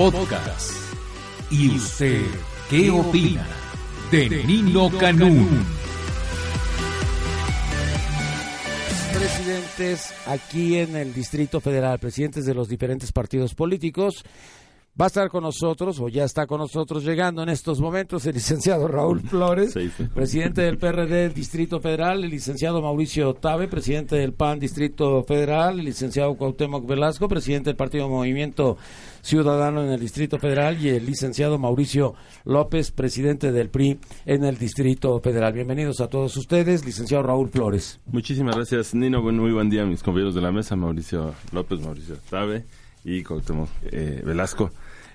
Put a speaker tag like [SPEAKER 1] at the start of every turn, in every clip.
[SPEAKER 1] Podcast. ¿Y usted qué opina de Nino Canún?
[SPEAKER 2] Presidentes aquí en el Distrito Federal, presidentes de los diferentes partidos políticos. Va a estar con nosotros, o ya está con nosotros llegando en estos momentos, el licenciado Raúl Flores, presidente del PRD Distrito Federal, el licenciado Mauricio Tabe, presidente del PAN Distrito Federal, el licenciado Cuauhtémoc Velasco, presidente del Partido Movimiento Ciudadano en el Distrito Federal, y el licenciado Mauricio López, presidente del PRI en el Distrito Federal. Bienvenidos a todos ustedes, licenciado Raúl Flores.
[SPEAKER 3] Muchísimas gracias, Nino. muy buen día, mis compañeros de la mesa, Mauricio López, Mauricio Tabe y Cuauhtémoc eh, Velasco.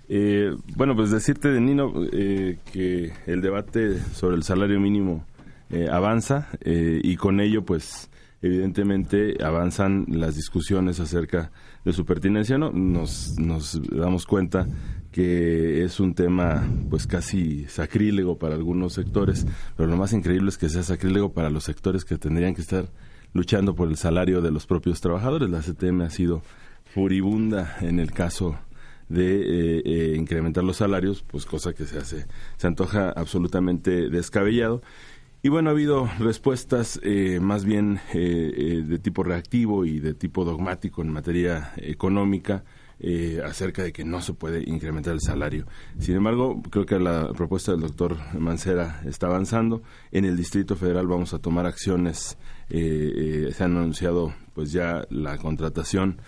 [SPEAKER 3] Eh, bueno, pues decirte, de Nino, eh, que el debate sobre el salario mínimo eh, avanza y con ello, pues, evidentemente avanzan las discusiones acerca de su pertinencia. ¿no? Nos, nos damos cuenta que es un tema, pues, casi sacrílego para algunos sectores, pero lo más increíble es que sea sacrílego para los sectores que tendrían que estar luchando por el salario de los propios trabajadores. La CTM ha sido furibunda en el caso de eh, eh, incrementar los salarios, pues cosa que se hace, se antoja absolutamente descabellado. Y bueno, ha habido respuestas eh, más bien de tipo reactivo y de tipo dogmático en materia económica acerca de que no se puede incrementar el salario. Sin embargo, creo que la propuesta del doctor Mancera está avanzando. En el Distrito Federal vamos a tomar acciones. se han anunciado pues ya la contratación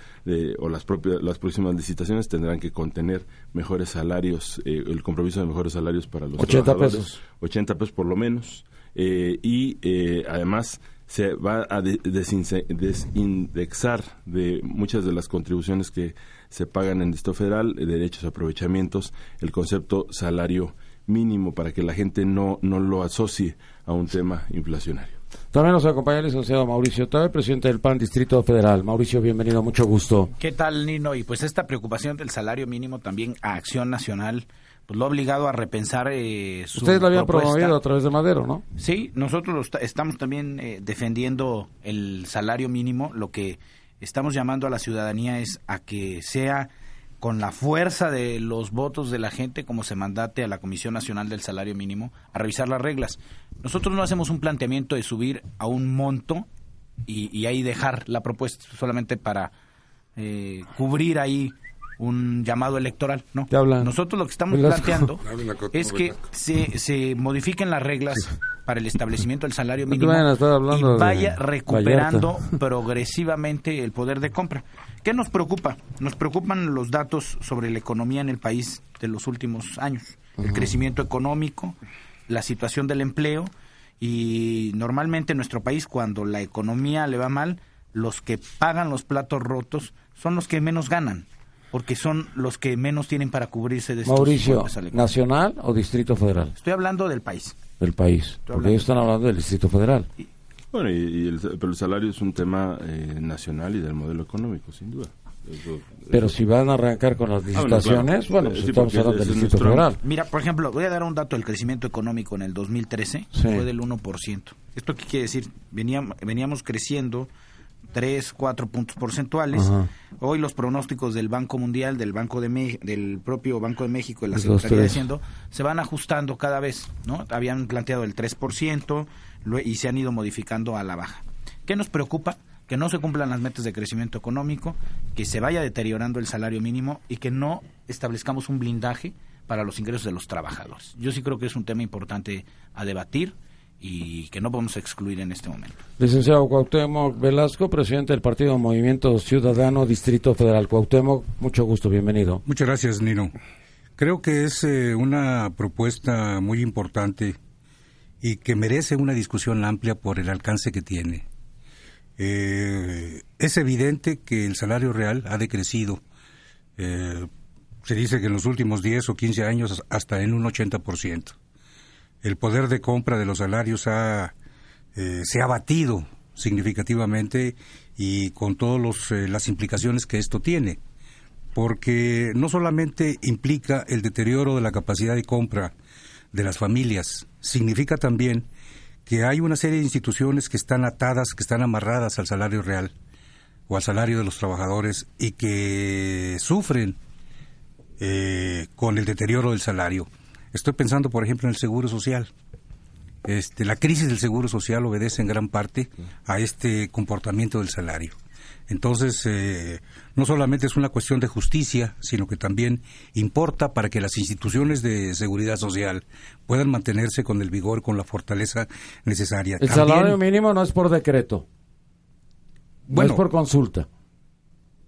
[SPEAKER 3] o las propias las próximas licitaciones tendrán que contener mejores salarios, eh, el compromiso de mejores salarios para los
[SPEAKER 2] 80 pesos.
[SPEAKER 3] 80 pesos por lo menos. Eh, y eh, además se va a desindexar de muchas de las contribuciones que se pagan en el Estado Federal, derechos, aprovechamientos, el concepto salario mínimo para que la gente no, no lo asocie a un tema inflacionario.
[SPEAKER 2] También nos acompaña el licenciado Mauricio Tabe, presidente del PAN Distrito Federal. Mauricio, bienvenido, mucho gusto.
[SPEAKER 4] ¿Qué tal, Nino? Y pues esta preocupación del salario mínimo también a Acción Nacional pues lo ha obligado a repensar eh, su
[SPEAKER 2] Ustedes lo habían promovido a través de Madero, ¿no?
[SPEAKER 4] Sí, nosotros estamos también eh, defendiendo el salario mínimo. Lo que estamos llamando a la ciudadanía es a que sea con la fuerza de los votos de la gente como se mandate a la Comisión Nacional del Salario Mínimo a revisar las reglas. Nosotros no hacemos un planteamiento de subir a un monto y, ahí dejar la propuesta solamente para eh, cubrir ahí un llamado electoral, ¿no? Nosotros lo que estamos planteando es que se, se modifiquen las reglas para el establecimiento del salario mínimo y vaya recuperando progresivamente el poder de compra. ¿Qué nos preocupa? Nos preocupan los datos sobre la economía en el país de los últimos años, el crecimiento económico, la situación del empleo y normalmente en nuestro país cuando la economía le va mal, los que pagan los platos rotos son los que menos ganan porque son los que menos tienen para cubrirse de estos
[SPEAKER 2] Mauricio, ¿nacional o Distrito Federal?
[SPEAKER 4] Estoy hablando del país.
[SPEAKER 2] Del país, porque ellos están hablando del Distrito Federal.
[SPEAKER 3] bueno, y, el, pero el salario es un tema eh, nacional y del modelo económico, sin duda.
[SPEAKER 2] pero si van a arrancar con las ah, licitaciones, bueno, pues estamos hablando del Distrito Federal.
[SPEAKER 4] Mira, por ejemplo, voy a dar un dato del crecimiento económico en el 2013, fue del 1%. ¿Esto qué quiere decir? Veníamos, veníamos creciendo 3, 4 puntos porcentuales. Hoy los pronósticos del Banco Mundial, del Banco de del propio Banco de México, de la Secretaría de Hacienda, se van ajustando cada vez, ¿no? Habían planteado el 3% y se han ido modificando a la baja. ¿Qué nos preocupa? Que no se cumplan las metas de crecimiento económico, que se vaya deteriorando el salario mínimo y que no establezcamos un blindaje para los ingresos de los trabajadores. Yo sí creo que es un tema importante a debatir y que no podemos excluir en este momento.
[SPEAKER 2] Licenciado Cuauhtémoc Velasco, presidente del Partido Movimiento Ciudadano Distrito Federal. Cuauhtémoc, mucho gusto, bienvenido.
[SPEAKER 5] Muchas gracias, Nino. Creo que es eh, una propuesta muy importante y que merece una discusión amplia por el alcance que tiene. Eh, es evidente que el salario real ha decrecido Eh, se dice que en los últimos 10 o 15 años hasta en un 80%. El poder de compra de los salarios ha, eh, se ha batido significativamente y con todas eh, las implicaciones que esto tiene, porque no solamente implica el deterioro de la capacidad de compra de las familias, significa también que hay una serie de instituciones que están atadas, que están amarradas al salario real o al salario de los trabajadores y que sufren eh, con el deterioro del salario. Estoy pensando, por ejemplo, en el seguro social. Este, la crisis del seguro social obedece en gran parte a este comportamiento del salario. Entonces, eh, no solamente es una cuestión de justicia, sino que también importa para que las instituciones de seguridad social puedan mantenerse con el vigor, con la fortaleza necesaria.
[SPEAKER 2] El salario mínimo no es por decreto, no es por consulta.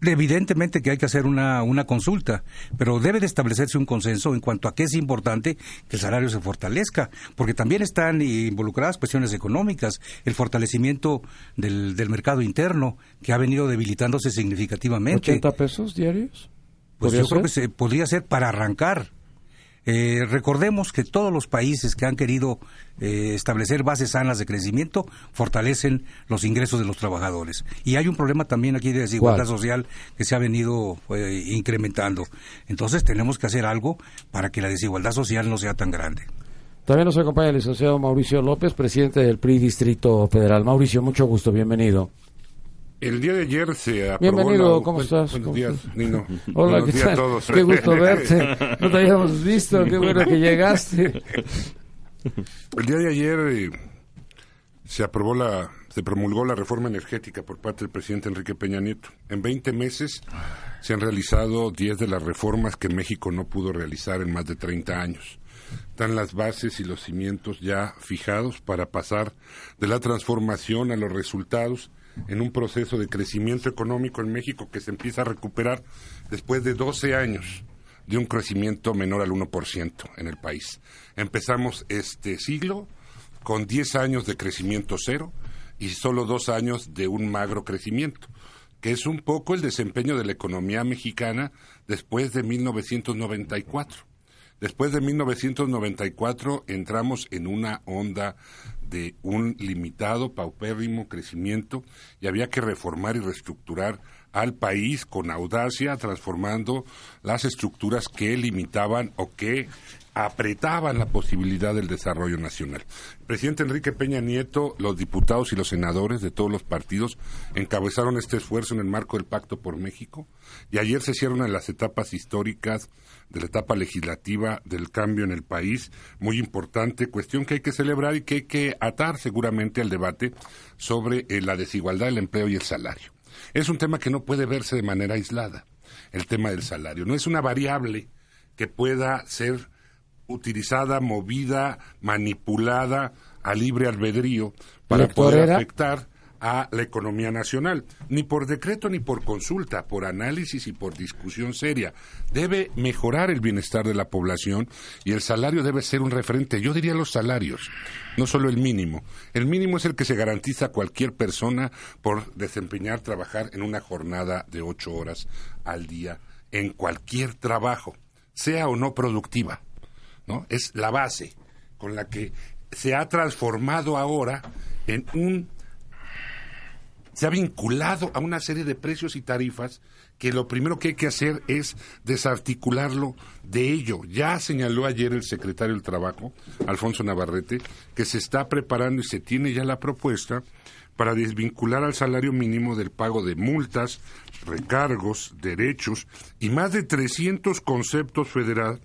[SPEAKER 5] Evidentemente que hay que hacer una, una consulta, pero debe de establecerse un consenso en cuanto a que es importante que el salario se fortalezca, porque también están involucradas cuestiones económicas, el fortalecimiento del, del mercado interno, que ha venido debilitándose significativamente.
[SPEAKER 2] ¿80 pesos diarios?
[SPEAKER 5] Pues yo creo que se podría ser para arrancar, eh, recordemos que todos los países que han querido eh, establecer bases sanas de crecimiento fortalecen los ingresos de los trabajadores. Y hay un problema también aquí de desigualdad social que se ha venido eh, incrementando. Entonces tenemos que hacer algo para que la desigualdad social no sea tan grande.
[SPEAKER 2] También nos acompaña el licenciado Mauricio López, presidente del PRI Distrito Federal. Mauricio, mucho gusto, bienvenido.
[SPEAKER 6] El día de ayer se
[SPEAKER 2] aprobó Bienvenido, ¿cómo estás?
[SPEAKER 6] Buenos días, Nino.
[SPEAKER 2] Hola, ¿qué tal? A todos. Qué gusto verte. No te habíamos visto, qué bueno que llegaste.
[SPEAKER 6] El día de ayer eh, se aprobó la, se promulgó la reforma energética por parte del presidente Enrique Peña Nieto. En 20 meses se han realizado 10 de las reformas que México no pudo realizar en más de 30 años. Están las bases y los cimientos ya fijados para pasar de la transformación a los resultados en un proceso de crecimiento económico en México que se empieza a recuperar después de 12 años de un crecimiento menor al 1% en el país. Empezamos este siglo con 10 años de crecimiento cero y solo dos años de un magro crecimiento, que es un poco el desempeño de la economía mexicana después de 1994. Después de 1994 entramos en una onda de un limitado, paupérrimo crecimiento y había que reformar y reestructurar al país con audacia, transformando las estructuras que limitaban o que apretaban la posibilidad del desarrollo nacional. El presidente Enrique Peña Nieto, los diputados y los senadores de todos los partidos encabezaron este esfuerzo en el marco del Pacto por México y ayer se hicieron en las etapas históricas de la etapa legislativa del cambio en el país, muy importante, cuestión que hay que celebrar y que hay que atar seguramente al debate sobre eh, la desigualdad del empleo y el salario. Es un tema que no puede verse de manera aislada, el tema del salario. No es una variable que pueda ser utilizada, movida, manipulada a libre albedrío para poder afectar a la economía nacional, ni por decreto ni por consulta, por análisis y por discusión seria. Debe mejorar el bienestar de la población y el salario debe ser un referente. Yo diría los salarios, no solo el mínimo. El mínimo es el que se garantiza a cualquier persona por desempeñar, trabajar en una jornada de ocho horas al día, en cualquier trabajo, sea o no productiva. Es la base con la que se ha transformado ahora en un se ha vinculado a una serie de precios y tarifas que lo primero que hay que hacer es desarticularlo de ello. Ya señaló ayer el secretario del Trabajo, Alfonso Navarrete, que se está preparando y se tiene ya la propuesta para desvincular al salario mínimo del pago de multas, recargos, derechos y más de 300 conceptos federales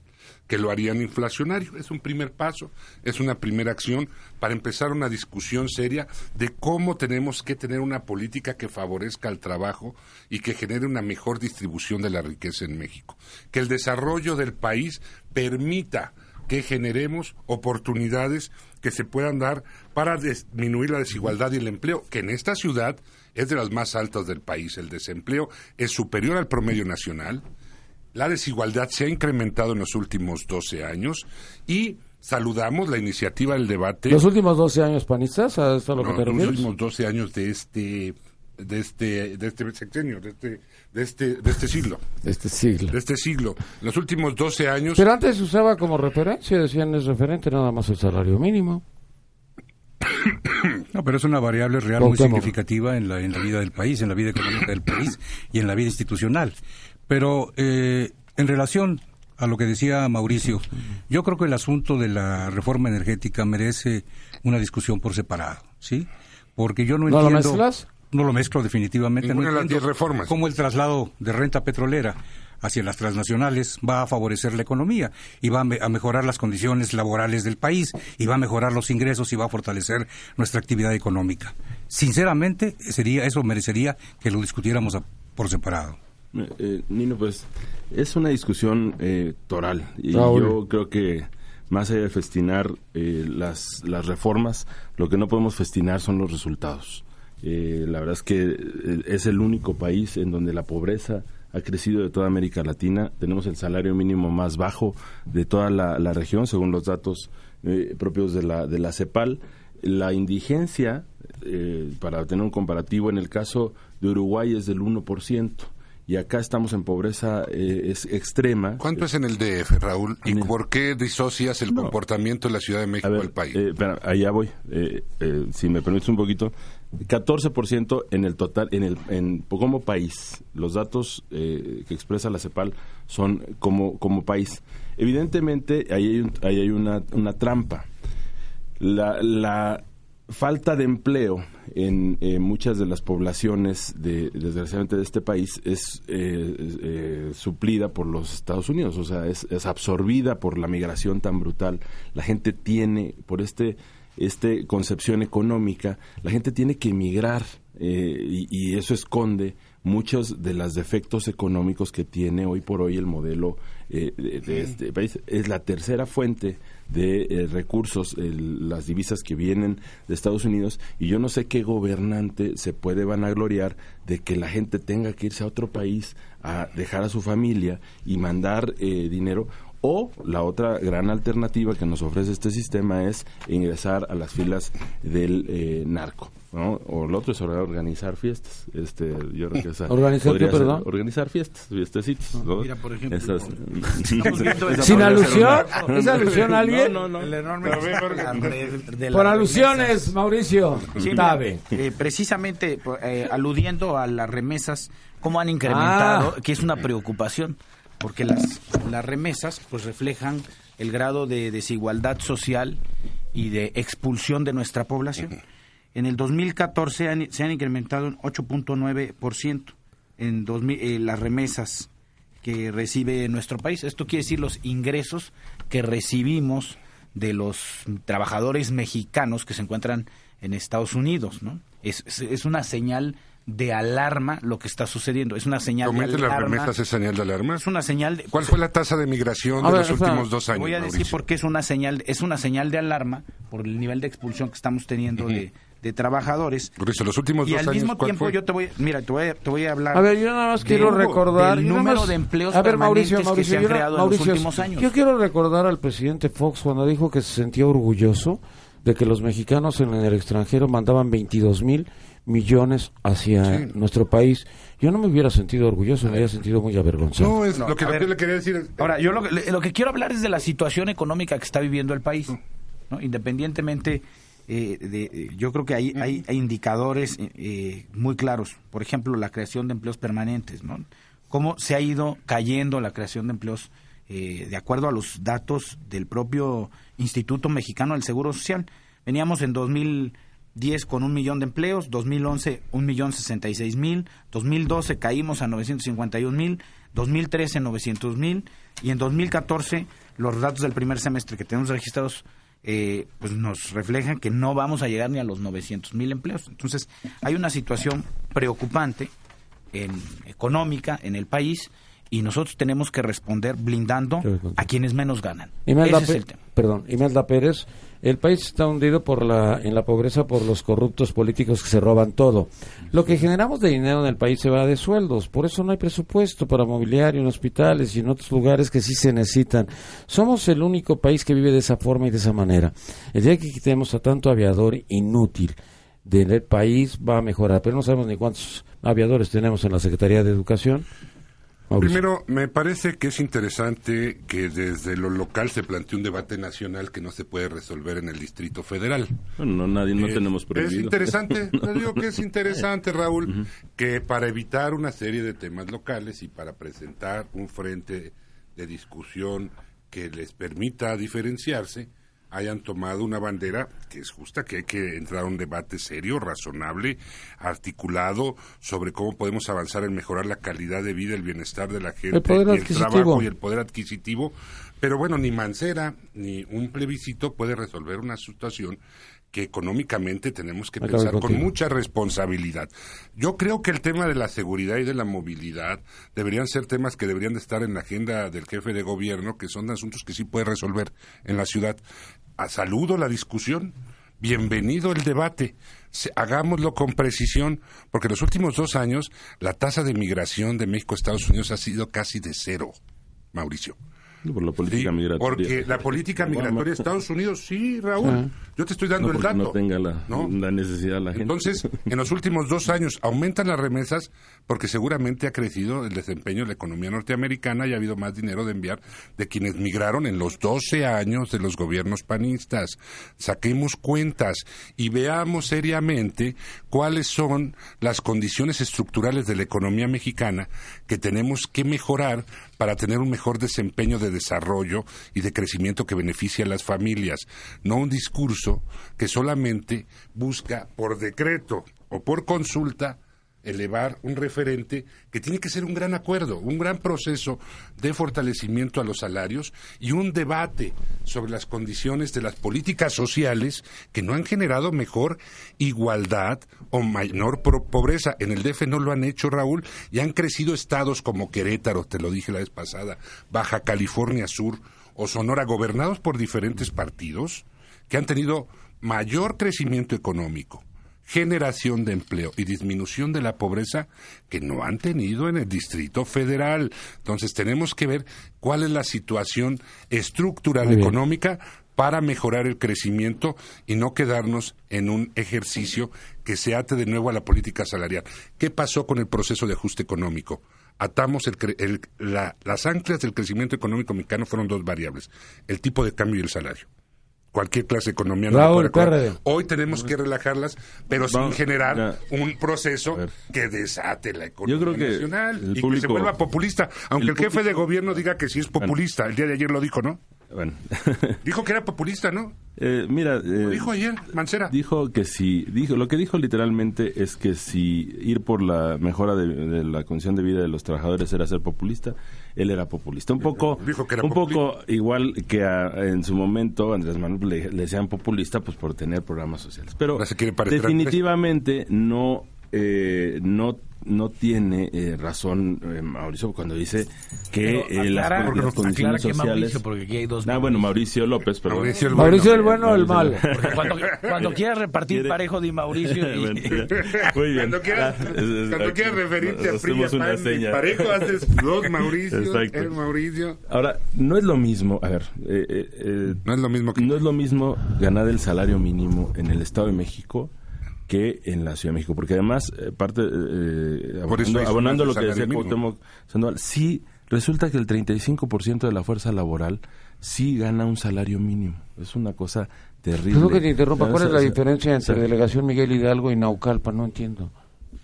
[SPEAKER 6] que lo harían inflacionario. Es un primer paso, es una primera acción para empezar una discusión seria de cómo tenemos que tener una política que favorezca el trabajo y que genere una mejor distribución de la riqueza en México. Que el desarrollo del país permita que generemos oportunidades que se puedan dar para disminuir la desigualdad y el empleo, que en esta ciudad es de las más altas del país. El desempleo es superior al promedio nacional la desigualdad se ha incrementado en los últimos 12 años y saludamos la iniciativa del debate.
[SPEAKER 2] ¿Los últimos 12 años panistas? ¿A esto lo que te
[SPEAKER 6] Los últimos 12 años de este de este de este sexenio, de este de este de este siglo.
[SPEAKER 2] De este siglo.
[SPEAKER 6] De este siglo. los últimos 12 años.
[SPEAKER 2] Pero antes se usaba como referencia, decían es referente nada más el salario mínimo.
[SPEAKER 5] No, pero es una variable real muy significativa en la, en la vida del país, en la vida económica del país y en la vida institucional. Pero eh, en relación a lo que decía Mauricio, yo creo que el asunto de la reforma energética merece una discusión por separado, ¿sí? Porque yo no, entiendo...
[SPEAKER 2] ¿No lo mezclas?
[SPEAKER 5] No lo mezclo definitivamente.
[SPEAKER 6] no de las reformas.
[SPEAKER 5] Como el traslado de renta petrolera hacia las transnacionales va a favorecer la economía y va a, mejorar las condiciones laborales del país y va a mejorar los ingresos y va a fortalecer nuestra actividad económica. Sinceramente, sería eso merecería que lo discutiéramos por separado.
[SPEAKER 3] Eh, eh, Nino, pues es una discusión eh, toral y yo creo que más allá de festinar las, las reformas, lo que no podemos festinar son los resultados. la verdad es que es el único país en donde la pobreza ha crecido de toda América Latina. Tenemos el salario mínimo más bajo de toda la, región, según los datos eh, propios de la, de la CEPAL. La indigencia, eh, para tener un comparativo, en el caso de Uruguay es del 1% y acá estamos en pobreza eh, es extrema.
[SPEAKER 6] ¿Cuánto es en el DF, Raúl? ¿Y por qué disocias el comportamiento de la Ciudad de México del país?
[SPEAKER 3] Eh, allá voy. si me permites un poquito. 14% en el total, en el en, como país. Los datos eh, que expresa la CEPAL son como, como país. Evidentemente, ahí hay, ahí hay una, una trampa. La, la falta de empleo en muchas de las poblaciones, de, desgraciadamente, de este país es eh, eh, suplida por los Estados Unidos, o sea, es, es absorbida por la migración tan brutal. La gente tiene, por este este concepción económica, la gente tiene que emigrar eh, y, eso esconde muchos de los defectos económicos que tiene hoy por hoy el modelo eh, de, este país. Es la tercera fuente de eh, recursos, las divisas que vienen de Estados Unidos, y yo no sé qué gobernante se puede vanagloriar de que la gente tenga que irse a otro país a dejar a su familia y mandar dinero o la otra gran alternativa que nos ofrece este sistema es ingresar a las filas del eh, narco. ¿no? O lo otro es organizar fiestas. Este, yo creo que esa
[SPEAKER 2] ¿Organizar qué, perdón?
[SPEAKER 3] Organizar fiestas, fiestecitos. ¿no?
[SPEAKER 4] Mira, por ejemplo... Esas,
[SPEAKER 2] ¿Sin alusión? ¿Es alusión a alguien?
[SPEAKER 4] No, no, no.
[SPEAKER 2] por alusiones, Mauricio. Sí,
[SPEAKER 4] eh, precisamente eh, aludiendo a las remesas, cómo han incrementado, ah. que es una preocupación porque las, las remesas pues reflejan el grado de desigualdad social y de expulsión de nuestra población. En el 2014 se han incrementado en 8.9% en eh, las remesas que recibe nuestro país. Esto quiere decir los ingresos que recibimos de los trabajadores mexicanos que se encuentran en Estados Unidos, ¿no? Es, es una señal de alarma lo que está sucediendo. Es una señal de alarma.
[SPEAKER 6] las remesas es señal de alarma?
[SPEAKER 4] Es una señal de...
[SPEAKER 6] ¿Cuál fue la tasa de migración de los últimos dos años?
[SPEAKER 4] Voy a decir por qué es una señal, es una señal de alarma por el nivel de expulsión que estamos teniendo de, de trabajadores.
[SPEAKER 6] Por eso, los últimos
[SPEAKER 4] y
[SPEAKER 6] al
[SPEAKER 4] mismo tiempo yo te voy, mira, te voy, a, te voy a hablar.
[SPEAKER 2] A ver, yo nada más quiero recordar
[SPEAKER 4] el número de empleos a ver, Mauricio, Mauricio, que se han creado en los últimos años.
[SPEAKER 2] Yo quiero recordar al presidente Fox cuando dijo que se sentía orgulloso de que los mexicanos en el extranjero mandaban 22 mil millones hacia nuestro país. Yo no me hubiera sentido orgulloso, me hubiera sentido muy avergonzado.
[SPEAKER 6] No, es lo que le quería decir.
[SPEAKER 4] Ahora, yo lo, lo, que quiero hablar es de la situación económica que está viviendo el país. ¿no? Independientemente, eh, de, yo creo que hay, hay, indicadores eh, muy claros. Por ejemplo, la creación de empleos permanentes. ¿no? Cómo se ha ido cayendo la creación de empleos eh, de acuerdo a los datos del propio Instituto Mexicano del Seguro Social. Veníamos en 2000 10 con un millón de empleos, 2011 un millón 66 mil, 2012 caímos a 951 mil, 2013 900 mil y en 2014 los datos del primer semestre que tenemos registrados eh, pues nos reflejan que no vamos a llegar ni a los 900 mil empleos. Entonces hay una situación preocupante en, económica en el país y nosotros tenemos que responder blindando a quienes menos ganan.
[SPEAKER 2] Ese es el tema. Perdón, Imelda Pérez, el país está hundido por la, en la pobreza por los corruptos políticos que se roban todo. Lo que generamos de dinero en el país se va de sueldos, por eso no hay presupuesto para mobiliario en hospitales y en otros lugares que sí se necesitan. Somos el único país que vive de esa forma y de esa manera. El día que quitemos a tanto aviador inútil, del país va a mejorar, pero no sabemos ni cuántos aviadores tenemos en la Secretaría de Educación.
[SPEAKER 6] Primero, me parece que es interesante que desde lo local se plantee un debate nacional que no se puede resolver en el Distrito Federal.
[SPEAKER 3] no, nadie, no eh, tenemos
[SPEAKER 6] prohibido. Es interesante, le digo que es interesante, Raúl, que para evitar una serie de temas locales y para presentar un frente de discusión que les permita diferenciarse, hayan tomado una bandera que es justa, que hay que entrar a un debate serio, razonable, articulado sobre cómo podemos avanzar en mejorar la calidad de vida, el bienestar de la gente,
[SPEAKER 2] el,
[SPEAKER 6] el trabajo y el poder adquisitivo. Pero bueno, ni Mancera ni un plebiscito puede resolver una situación que económicamente tenemos que pensar con mucha responsabilidad. Yo creo que el tema de la seguridad y de la movilidad deberían ser temas que deberían de estar en la agenda del jefe de gobierno, que son asuntos que sí puede resolver en la ciudad. A saludo la discusión, bienvenido el debate, hagámoslo con precisión, porque en los últimos dos años la tasa de migración de México a Estados Unidos ha sido casi de cero, Mauricio.
[SPEAKER 3] Por la política migratoria.
[SPEAKER 6] Porque la política migratoria de Estados Unidos, sí, Raúl. Ah. Yo te estoy dando el dato.
[SPEAKER 3] No tenga la, necesidad la gente.
[SPEAKER 6] Entonces, en los últimos dos años aumentan las remesas porque seguramente ha crecido el desempeño de la economía norteamericana y ha habido más dinero de enviar de quienes migraron en los 12 años de los gobiernos panistas. Saquemos cuentas y veamos seriamente cuáles son las condiciones estructurales de la economía mexicana que tenemos que mejorar para tener un mejor desempeño de desarrollo y de crecimiento que beneficie a las familias, no un discurso que solamente busca por decreto o por consulta elevar un referente que tiene que ser un gran acuerdo, un gran proceso de fortalecimiento a los salarios y un debate sobre las condiciones de las políticas sociales que no han generado mejor igualdad o menor pobreza. En el DF no lo han hecho, Raúl, y han crecido estados como Querétaro, te lo dije la vez pasada, Baja California Sur o Sonora, gobernados por diferentes partidos, que han tenido mayor crecimiento económico generación de empleo y disminución de la pobreza que no han tenido en el Distrito Federal. Entonces tenemos que ver cuál es la situación estructural económica para mejorar el crecimiento y no quedarnos en un ejercicio que se ate de nuevo a la política salarial. ¿Qué pasó con el proceso de ajuste económico? Atamos el, las anclas del crecimiento económico mexicano fueron dos variables, el tipo de cambio y el salario cualquier clase de economía. Hoy tenemos que relajarlas, pero sin generar un proceso que desate la economía nacional y que se vuelva populista. Aunque el, jefe de gobierno diga que sí es populista, el día de ayer lo dijo, ¿no? Bueno. dijo que era populista, ¿no?
[SPEAKER 3] Eh, mira,
[SPEAKER 6] eh, dijo ayer Mancera.
[SPEAKER 3] Dijo que si, dijo, lo que dijo literalmente es que si ir por la mejora de, la condición de vida de los trabajadores era ser populista, él era populista. Un poco, un poco igual que en su momento Andrés Manuel le, le, decían populista, pues por tener programas sociales. Pero definitivamente no, eh, no no tiene eh, razón eh, Mauricio cuando dice que eh, las, condiciones sociales
[SPEAKER 4] porque aquí hay dos
[SPEAKER 3] ah, bueno Mauricio López pero
[SPEAKER 2] Mauricio el bueno, Mauricio el bueno o el malo
[SPEAKER 4] cuando, cuando quieras repartir parejo de Mauricio y...
[SPEAKER 6] muy bien. Cuando quieras, ah, cuando quieras referirte a Frida parejo haces dos Mauricio el Mauricio.
[SPEAKER 3] Ahora no es lo mismo a ver
[SPEAKER 6] no es lo mismo que...
[SPEAKER 3] no es lo mismo ganar el salario mínimo en el Estado de México que en la Ciudad de México, porque además, eh, parte, eh, abonando, lo que decía Cuauhtémoc Sandoval, sí resulta que el 35% de la fuerza laboral sí gana un salario mínimo. Es una cosa terrible.
[SPEAKER 2] Creo que te interrumpa. ¿Cuál es la diferencia entre Delegación Miguel Hidalgo y Naucalpa? No entiendo.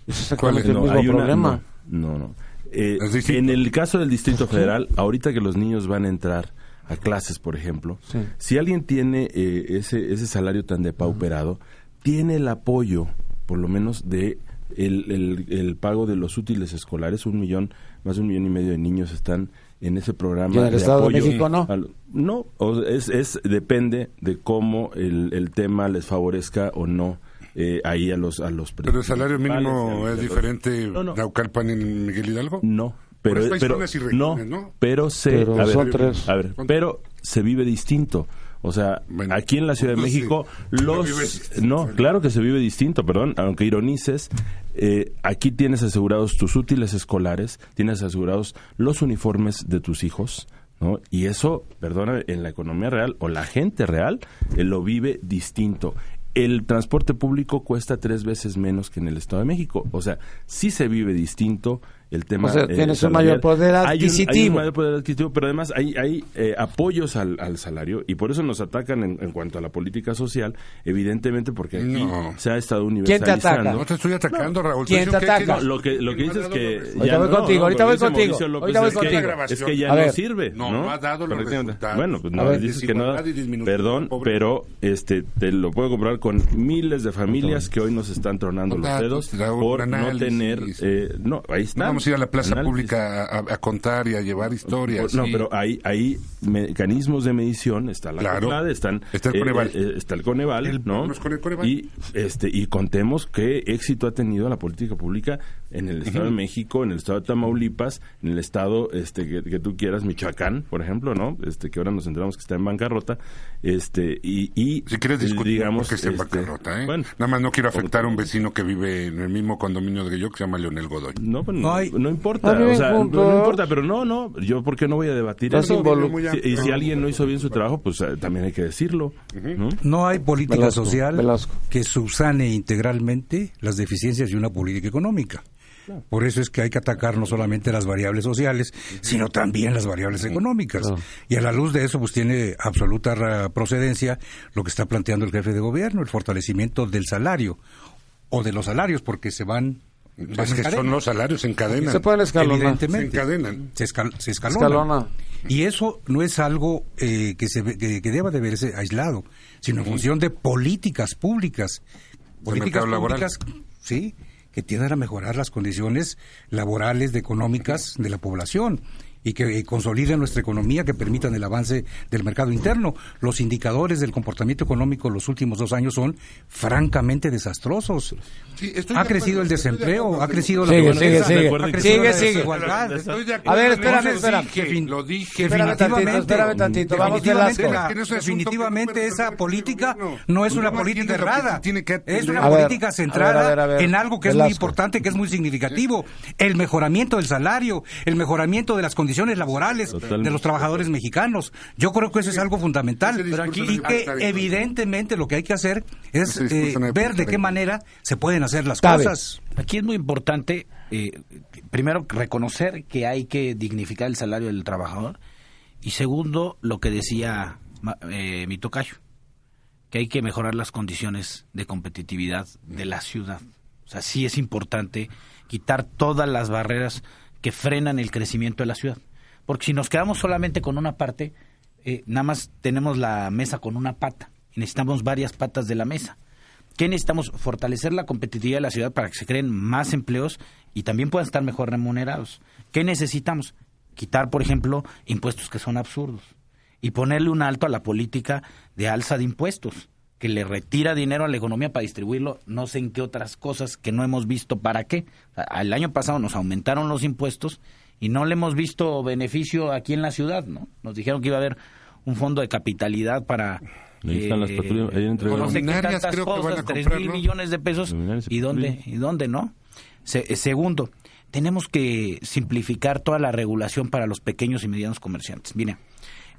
[SPEAKER 2] ¿Es exactamente el mismo problema?
[SPEAKER 3] no, no. Eh, en el caso del Distrito Federal, ahorita que los niños van a entrar a clases, por ejemplo, si alguien tiene ese, ese salario tan depauperado, tiene el apoyo, por lo menos, de el, el, pago de los útiles escolares. Un millón, más de un millón y medio de niños están en ese programa. ¿Y
[SPEAKER 2] en el Estado de México no?
[SPEAKER 3] no, es, es, depende de cómo el, el tema les favorezca o no. Eh, ahí a los a los
[SPEAKER 6] pero el salario mínimo es diferente no, no. Naucalpan en Miguel Hidalgo
[SPEAKER 3] no pero pero no, no, pero se a ver, a ver pero se vive distinto o sea, aquí en la Ciudad de México, los... No, claro que se vive distinto, perdón, aunque ironices, eh, aquí tienes asegurados tus útiles escolares, tienes asegurados los uniformes de tus hijos, ¿no? Y eso, perdona, en la economía real o la gente real eh, lo vive distinto. el transporte público cuesta tres veces menos que en el Estado de México. O sea, sí se vive distinto el tema.
[SPEAKER 2] O sea,
[SPEAKER 3] eh,
[SPEAKER 2] tienes un mayor poder
[SPEAKER 3] Hay un-
[SPEAKER 2] adquisitivo.
[SPEAKER 3] Hay un, mayor poder adquisitivo, pero además hay, hay eh, apoyos al, al salario y por eso nos atacan en, en cuanto a la política social, evidentemente porque aquí
[SPEAKER 6] No.
[SPEAKER 3] se ha estado
[SPEAKER 2] ¿Quién te
[SPEAKER 3] universalizando.
[SPEAKER 2] ataca?
[SPEAKER 6] No te estoy atacando, Raúl.
[SPEAKER 2] ¿Quién te ataca?
[SPEAKER 3] No, lo que, lo que dices es que...
[SPEAKER 2] Ahorita voy contigo, ahorita voy contigo, ahorita voy contigo.
[SPEAKER 3] Es que ya no sirve,
[SPEAKER 6] No,
[SPEAKER 3] ¿no?
[SPEAKER 6] ha dado los resultados.
[SPEAKER 3] Bueno, pues no, dices que no... Perdón, pero este te lo puedo comprar con miles de familias que hoy nos están tronando los dedos por no tener... eh, no, ahí está.
[SPEAKER 6] Ir a la plaza
[SPEAKER 3] Análisis.
[SPEAKER 6] pública a, contar y a llevar historias.
[SPEAKER 3] No, pero hay, hay mecanismos de medición, está la
[SPEAKER 6] Claro.
[SPEAKER 3] Están,
[SPEAKER 6] Está el Coneval.
[SPEAKER 3] eh, está el Coneval,
[SPEAKER 6] El-
[SPEAKER 3] ¿no?
[SPEAKER 6] vámonos con el Coneval.
[SPEAKER 3] Y, este, y contemos qué éxito ha tenido la política pública en el Estado de México, en el Estado de Tamaulipas, en el Estado este, que, que tú quieras, Michoacán, por ejemplo, ¿no? Este, que ahora nos enteramos que está en bancarrota, este, y, y
[SPEAKER 6] Si quieres discutir
[SPEAKER 3] digamos,
[SPEAKER 6] que esté en
[SPEAKER 3] este,
[SPEAKER 6] bancarrota, ¿eh?
[SPEAKER 3] bueno,
[SPEAKER 6] Nada más no quiero afectar a un vecino que vive en el mismo condominio que yo, que se llama Leonel Godoy.
[SPEAKER 3] No, pues,
[SPEAKER 5] No
[SPEAKER 3] no,
[SPEAKER 5] hay-
[SPEAKER 3] no importa, o sea, no, importa, pero no, no, yo por qué no voy a debatir eso. Si- y si alguien no hizo bien su trabajo, pues eh, también hay que decirlo, ¿no?
[SPEAKER 5] No hay política
[SPEAKER 2] Velasco,
[SPEAKER 5] social
[SPEAKER 2] Velasco.
[SPEAKER 5] que subsane integralmente las deficiencias de una política económica. Por eso es que hay que atacar no solamente las variables sociales, sino también las variables económicas.
[SPEAKER 2] Claro.
[SPEAKER 5] Y a la luz de eso, pues tiene absoluta procedencia lo que está planteando el jefe de gobierno, el fortalecimiento del salario o de los salarios, porque se van.
[SPEAKER 6] Es
[SPEAKER 5] en
[SPEAKER 6] que
[SPEAKER 5] cadena.
[SPEAKER 6] son los salarios, se encadenan.
[SPEAKER 2] Se pueden escalonar.
[SPEAKER 6] Se
[SPEAKER 5] Evidentemente.
[SPEAKER 6] encadenan.
[SPEAKER 5] Se, escal- se escalona.
[SPEAKER 2] Escalona.
[SPEAKER 5] Y eso no es algo eh, que, se, ve- que, que deba de verse aislado, sino en función de políticas públicas. Políticas
[SPEAKER 6] laboral.
[SPEAKER 5] públicas, sí, que tiendan a mejorar las condiciones laborales, de económicas de la población y que eh, consoliden nuestra economía, que permitan el avance del mercado interno. Los indicadores del comportamiento económico los últimos dos años son francamente desastrosos.
[SPEAKER 6] Sí, estoy
[SPEAKER 5] ha
[SPEAKER 6] de
[SPEAKER 5] crecido
[SPEAKER 6] acuerdo,
[SPEAKER 5] el
[SPEAKER 6] de
[SPEAKER 5] desempleo,
[SPEAKER 6] acuerdo,
[SPEAKER 5] ha crecido la pobreza,
[SPEAKER 2] sigue,
[SPEAKER 5] ha
[SPEAKER 2] sigue.
[SPEAKER 5] crecido
[SPEAKER 2] Sigue,
[SPEAKER 5] la
[SPEAKER 2] sigue.
[SPEAKER 5] desigualdad.
[SPEAKER 6] Estoy de
[SPEAKER 2] A ver, espérame, espérame.
[SPEAKER 6] dije, Lo dije.
[SPEAKER 2] Espérame tantito, espérame tantito, vamos,
[SPEAKER 5] definitivamente esa política no es una política errada. Es una política centrada en algo que es muy importante, que es muy significativo. El mejoramiento del salario, el mejoramiento de las condiciones laborales
[SPEAKER 3] Totalmente.
[SPEAKER 5] de los trabajadores mexicanos. Yo creo que eso es algo fundamental.
[SPEAKER 6] Ese discurso
[SPEAKER 5] y que evidentemente lo que hay que hacer es eh, ver de qué manera se pueden hacer las
[SPEAKER 2] Cabe.
[SPEAKER 5] cosas.
[SPEAKER 4] Aquí es muy importante, eh, primero, reconocer que hay que dignificar el salario del trabajador y segundo, lo que decía ma- eh, mi tocayo, que hay que mejorar las condiciones de competitividad de la ciudad. O sea, sí es importante quitar todas las barreras que frenan el crecimiento de la ciudad. Porque si nos quedamos solamente con una parte, eh, nada más tenemos la mesa con una pata y necesitamos varias patas de la mesa. ¿Qué necesitamos? Fortalecer la competitividad de la ciudad para que se creen más empleos y también puedan estar mejor remunerados. ¿Qué necesitamos? Quitar, por ejemplo, impuestos que son absurdos y ponerle un alto a la política de alza de impuestos, que le retira dinero a la economía para distribuirlo, no sé en qué otras cosas que no hemos visto para qué. El año pasado nos aumentaron los impuestos y no le hemos visto beneficio aquí en la ciudad, ¿no? Nos dijeron que iba a haber un fondo de capitalidad para...
[SPEAKER 3] Ahí están las patrullas, ahí entregaron.
[SPEAKER 4] no sé qué tantas
[SPEAKER 6] creo que van a
[SPEAKER 4] cosas, tres
[SPEAKER 6] comprar,
[SPEAKER 4] mil
[SPEAKER 6] ¿no?
[SPEAKER 4] millones de pesos.
[SPEAKER 3] Y
[SPEAKER 4] ¿Y dónde? ¿Y dónde no? Se- eh, segundo, tenemos que simplificar toda la regulación para los pequeños y medianos comerciantes. Mire,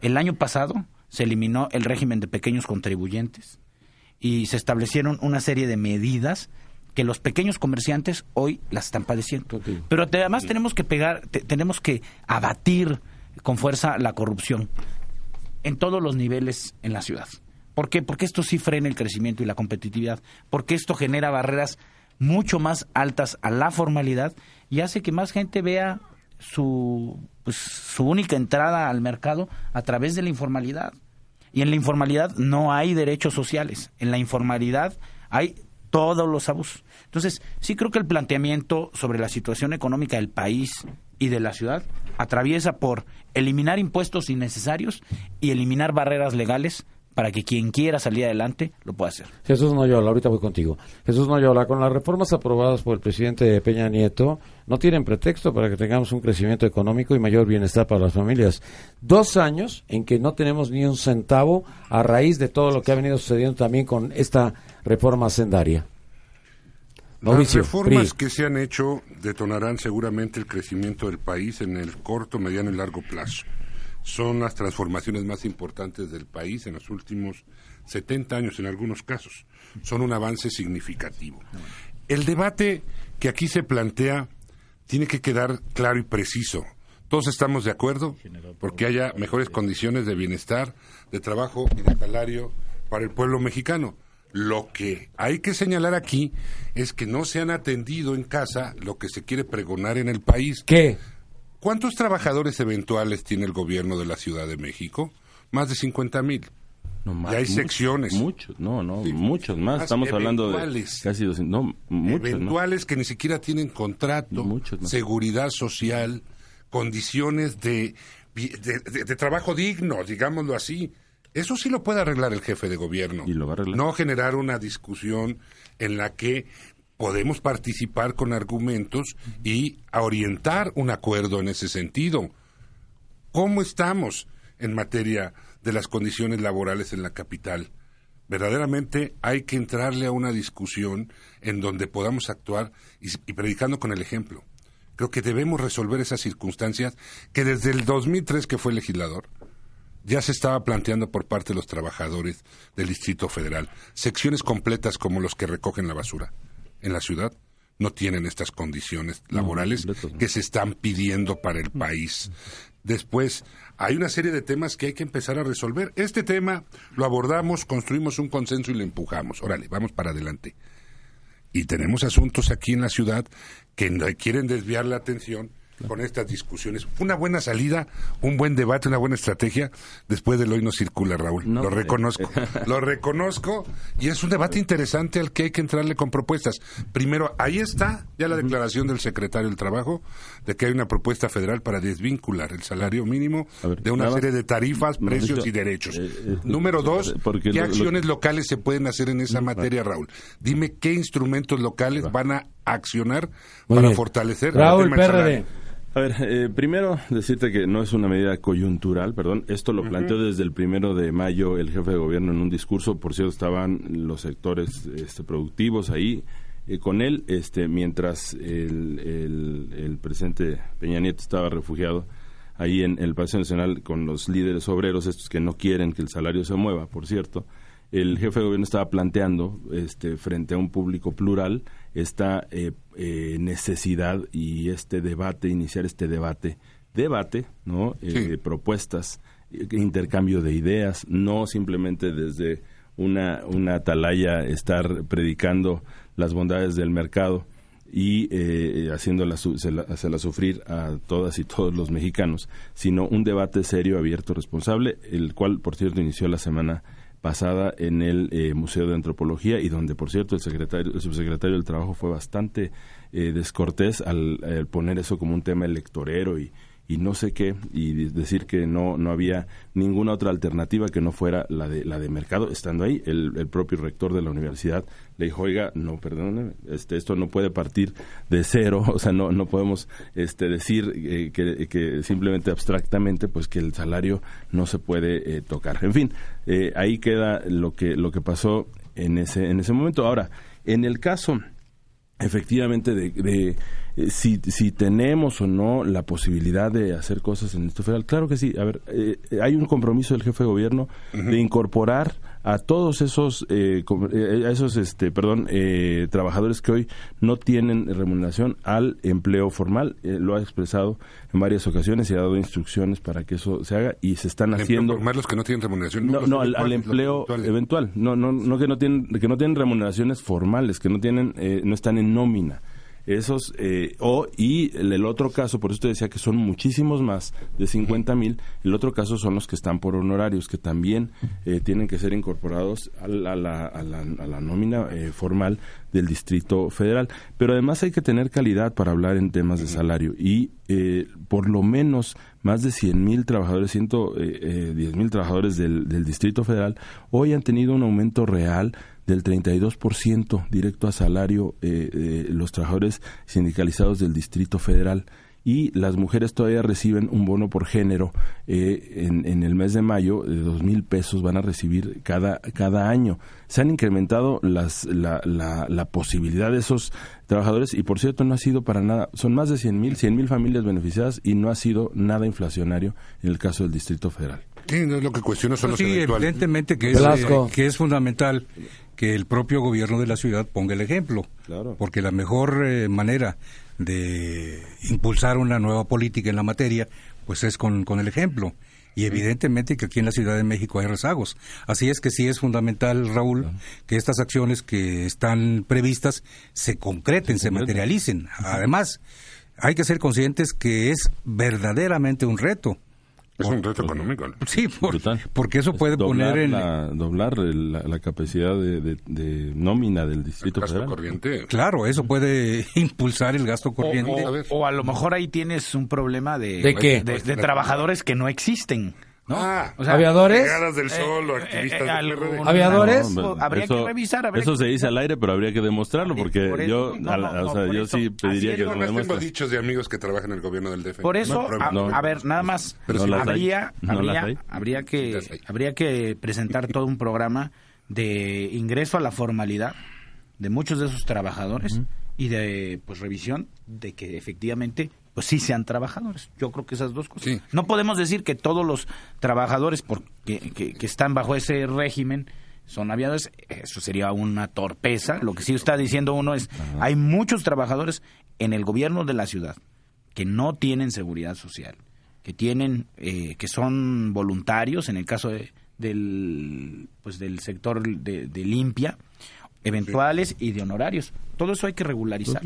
[SPEAKER 4] el año pasado se eliminó el régimen de pequeños contribuyentes y se establecieron una serie de medidas que los pequeños comerciantes hoy las están padeciendo. Pero te- además tenemos que pegar, te- tenemos que abatir con fuerza la corrupción en todos los niveles en la ciudad. ¿Por qué? Porque esto sí frena el crecimiento y la competitividad, porque esto genera barreras mucho más altas a la formalidad y hace que más gente vea su, pues, su única entrada al mercado a través de la informalidad. Y en la informalidad no hay derechos sociales, en la informalidad hay todos los abusos. Entonces, sí creo que el planteamiento sobre la situación económica del país y de la ciudad atraviesa por eliminar impuestos innecesarios y eliminar barreras legales para que quien quiera salir adelante lo pueda hacer.
[SPEAKER 2] Jesús Noyola, ahorita voy contigo. Jesús Noyola, con las reformas aprobadas por el presidente Peña Nieto, no tienen pretexto para que tengamos un crecimiento económico y mayor bienestar para las familias. Dos años en que no tenemos ni un centavo a raíz de todo lo que ha venido sucediendo también con esta reforma sendaria. Mauricio,
[SPEAKER 6] Las reformas
[SPEAKER 2] PRI.
[SPEAKER 6] que se han hecho detonarán seguramente el crecimiento del país en el corto, mediano y largo plazo. Son las transformaciones más importantes del país en los últimos 70 años en algunos casos. Son un avance significativo. El debate que aquí se plantea tiene que quedar claro y preciso. Todos estamos de acuerdo porque haya mejores condiciones de bienestar, de trabajo y de salario para el pueblo mexicano. Lo que hay que señalar aquí es que no se han atendido en casa lo que se quiere pregonar en el país.
[SPEAKER 2] ¿Qué?
[SPEAKER 6] ¿Cuántos trabajadores eventuales tiene el gobierno de la Ciudad de México? Más de 50 mil.
[SPEAKER 3] No, más,
[SPEAKER 6] y hay secciones.
[SPEAKER 3] Muchos, no, no, muchos más. Estamos hablando de casi 200, no, muchos.
[SPEAKER 6] Eventuales que ni siquiera tienen contrato, seguridad social, condiciones de, de, trabajo digno, digámoslo así. Eso sí lo puede arreglar el jefe de gobierno.
[SPEAKER 3] Y lo va a arreglar.
[SPEAKER 6] No generar una discusión en la que podemos participar con argumentos y orientar un acuerdo en ese sentido. ¿Cómo estamos en materia de las condiciones laborales en la capital? Verdaderamente hay que entrarle a una discusión en donde podamos actuar y, predicando con el ejemplo. Creo que debemos resolver esas circunstancias que desde el 2003 que fue legislador, ya se estaba planteando por parte de los trabajadores del Distrito Federal. Secciones completas como los que recogen la basura en la ciudad no tienen estas condiciones laborales que se están pidiendo para el país. Después, hay una serie de temas que hay que empezar a resolver. Este tema lo abordamos, construimos un consenso y lo empujamos. Órale, vamos para adelante. Y tenemos asuntos aquí en la ciudad que quieren desviar la atención con estas discusiones. Una buena salida, un buen debate, una buena estrategia. Después del hoy no circula, Raúl. lo reconozco. lo reconozco. Y es un debate interesante al que hay que entrarle con propuestas. Primero, ahí está ya la declaración del secretario del Trabajo de que hay una propuesta federal para desvincular el salario mínimo de una serie de tarifas, precios y derechos. Eh, eh, Número dos, ¿qué acciones locales se pueden hacer en esa materia, Raúl? Dime qué instrumentos locales van a accionar para fortalecer
[SPEAKER 2] Raúl PRD.
[SPEAKER 3] A ver, eh, primero decirte que no es una medida coyuntural, perdón. Esto lo planteó desde el primero de mayo el jefe de gobierno en un discurso. Por cierto, estaban los sectores este, productivos ahí eh, con él, este, mientras el, el, presidente Peña Nieto estaba refugiado ahí en el Palacio Nacional con los líderes obreros, estos que no quieren que el salario se mueva, por cierto. El jefe de gobierno estaba planteando, este, frente a un público plural, esta eh, eh, necesidad y este debate, iniciar este debate, debate, ¿no? Eh, propuestas, intercambio de ideas, no simplemente desde una, una atalaya estar predicando las bondades del mercado y eh, haciéndola hacerla sufrir a todas y todos los mexicanos, sino un debate serio, abierto, responsable, el cual, por cierto, inició la semana pasada en el eh, Museo de Antropología y donde, por cierto, el, secretario, el subsecretario del Trabajo fue bastante eh, descortés al, poner eso como un tema electorero y, y no sé qué y decir que no no había ninguna otra alternativa que no fuera la de la de mercado. Estando ahí el, el propio rector de la universidad le dijo oiga no perdóneme este esto no puede partir de cero o sea no no podemos este decir eh, que, que, simplemente abstractamente pues que el salario no se puede eh, tocar en fin eh, ahí queda lo que lo que pasó en ese en ese momento. Ahora en el caso efectivamente de eh, si, si tenemos o no la posibilidad de hacer cosas en esto federal. Claro que sí. A ver, eh, hay un compromiso del jefe de gobierno de incorporar a todos esos, eh, a esos, este, perdón, trabajadores que hoy no tienen remuneración al empleo formal. lo ha expresado en varias ocasiones y ha dado instrucciones para que eso se haga y se están haciendo.
[SPEAKER 6] Formar los que no tienen remuneración.
[SPEAKER 3] No, no, al, empleo eventual. No, no, no que no tienen, que no tienen remuneraciones formales, que no tienen, no están en nómina esos eh, o y el, otro caso por eso te decía que son muchísimos más de 50 mil el otro caso son los que están por honorarios que también eh, tienen que ser incorporados a la, a la, a la, nómina eh, formal del distrito federal. Pero además hay que tener calidad para hablar en temas de salario y por lo menos más de 100 mil trabajadores 110 mil trabajadores del, del distrito federal hoy han tenido un aumento real del 32% directo a salario eh, los trabajadores sindicalizados del Distrito Federal. Y las mujeres todavía reciben un bono por género eh, en, el mes de mayo de dos mil pesos van a recibir cada cada año. Se han incrementado las la, la, la posibilidad de esos trabajadores y por cierto no ha sido para nada. Son más de cien mil cien mil familias beneficiadas y no ha sido nada inflacionario en el caso del Distrito Federal.
[SPEAKER 6] Sí, no es lo que cuestiono son los
[SPEAKER 5] sí, evidentemente que es, eh, que es fundamental que el propio gobierno de la ciudad ponga el ejemplo, claro. porque la mejor eh, manera de impulsar una nueva política en la materia, pues es con, con el ejemplo. Y evidentemente que aquí en la Ciudad de México hay rezagos. Así es que sí es fundamental, Raúl, que estas acciones que están previstas se concreten, se, materialicen. Además, hay que ser conscientes que es verdaderamente un reto.
[SPEAKER 6] Es un reto económico.
[SPEAKER 5] Sí, porque eso puede poner en...
[SPEAKER 3] La, doblar la, capacidad de, nómina del Distrito
[SPEAKER 6] el gasto corriente.
[SPEAKER 5] Claro, eso puede impulsar el gasto corriente.
[SPEAKER 4] O, a, lo mejor ahí tienes un problema de,
[SPEAKER 2] ¿De, qué?
[SPEAKER 4] de trabajadores que no existen.
[SPEAKER 6] Ah,
[SPEAKER 2] ¿Aviadores?
[SPEAKER 6] del sol o activistas
[SPEAKER 2] ¿Aviadores?
[SPEAKER 4] habría que revisar.
[SPEAKER 3] eso se dice al aire, pero habría que demostrarlo, porque yo, o sea, yo sí pediría que
[SPEAKER 6] lo tengo dichos de amigos que trabajan en el gobierno del DF.
[SPEAKER 4] Por eso, a, ver, nada más, habría, habría, habría, que, habría que presentar todo un programa de ingreso a la formalidad de muchos de esos trabajadores y de pues revisión de que efectivamente pues sí sean trabajadores. Yo creo que esas dos cosas. No podemos decir que todos los trabajadores porque, que, están bajo ese régimen son aviadores, eso sería una torpeza. Lo que sí está diciendo uno es, hay muchos trabajadores en el gobierno de la ciudad que no tienen seguridad social, que tienen, eh, que son voluntarios, en el caso del, pues del sector de, de limpia, eventuales y de honorarios. Todo eso hay que regularizar.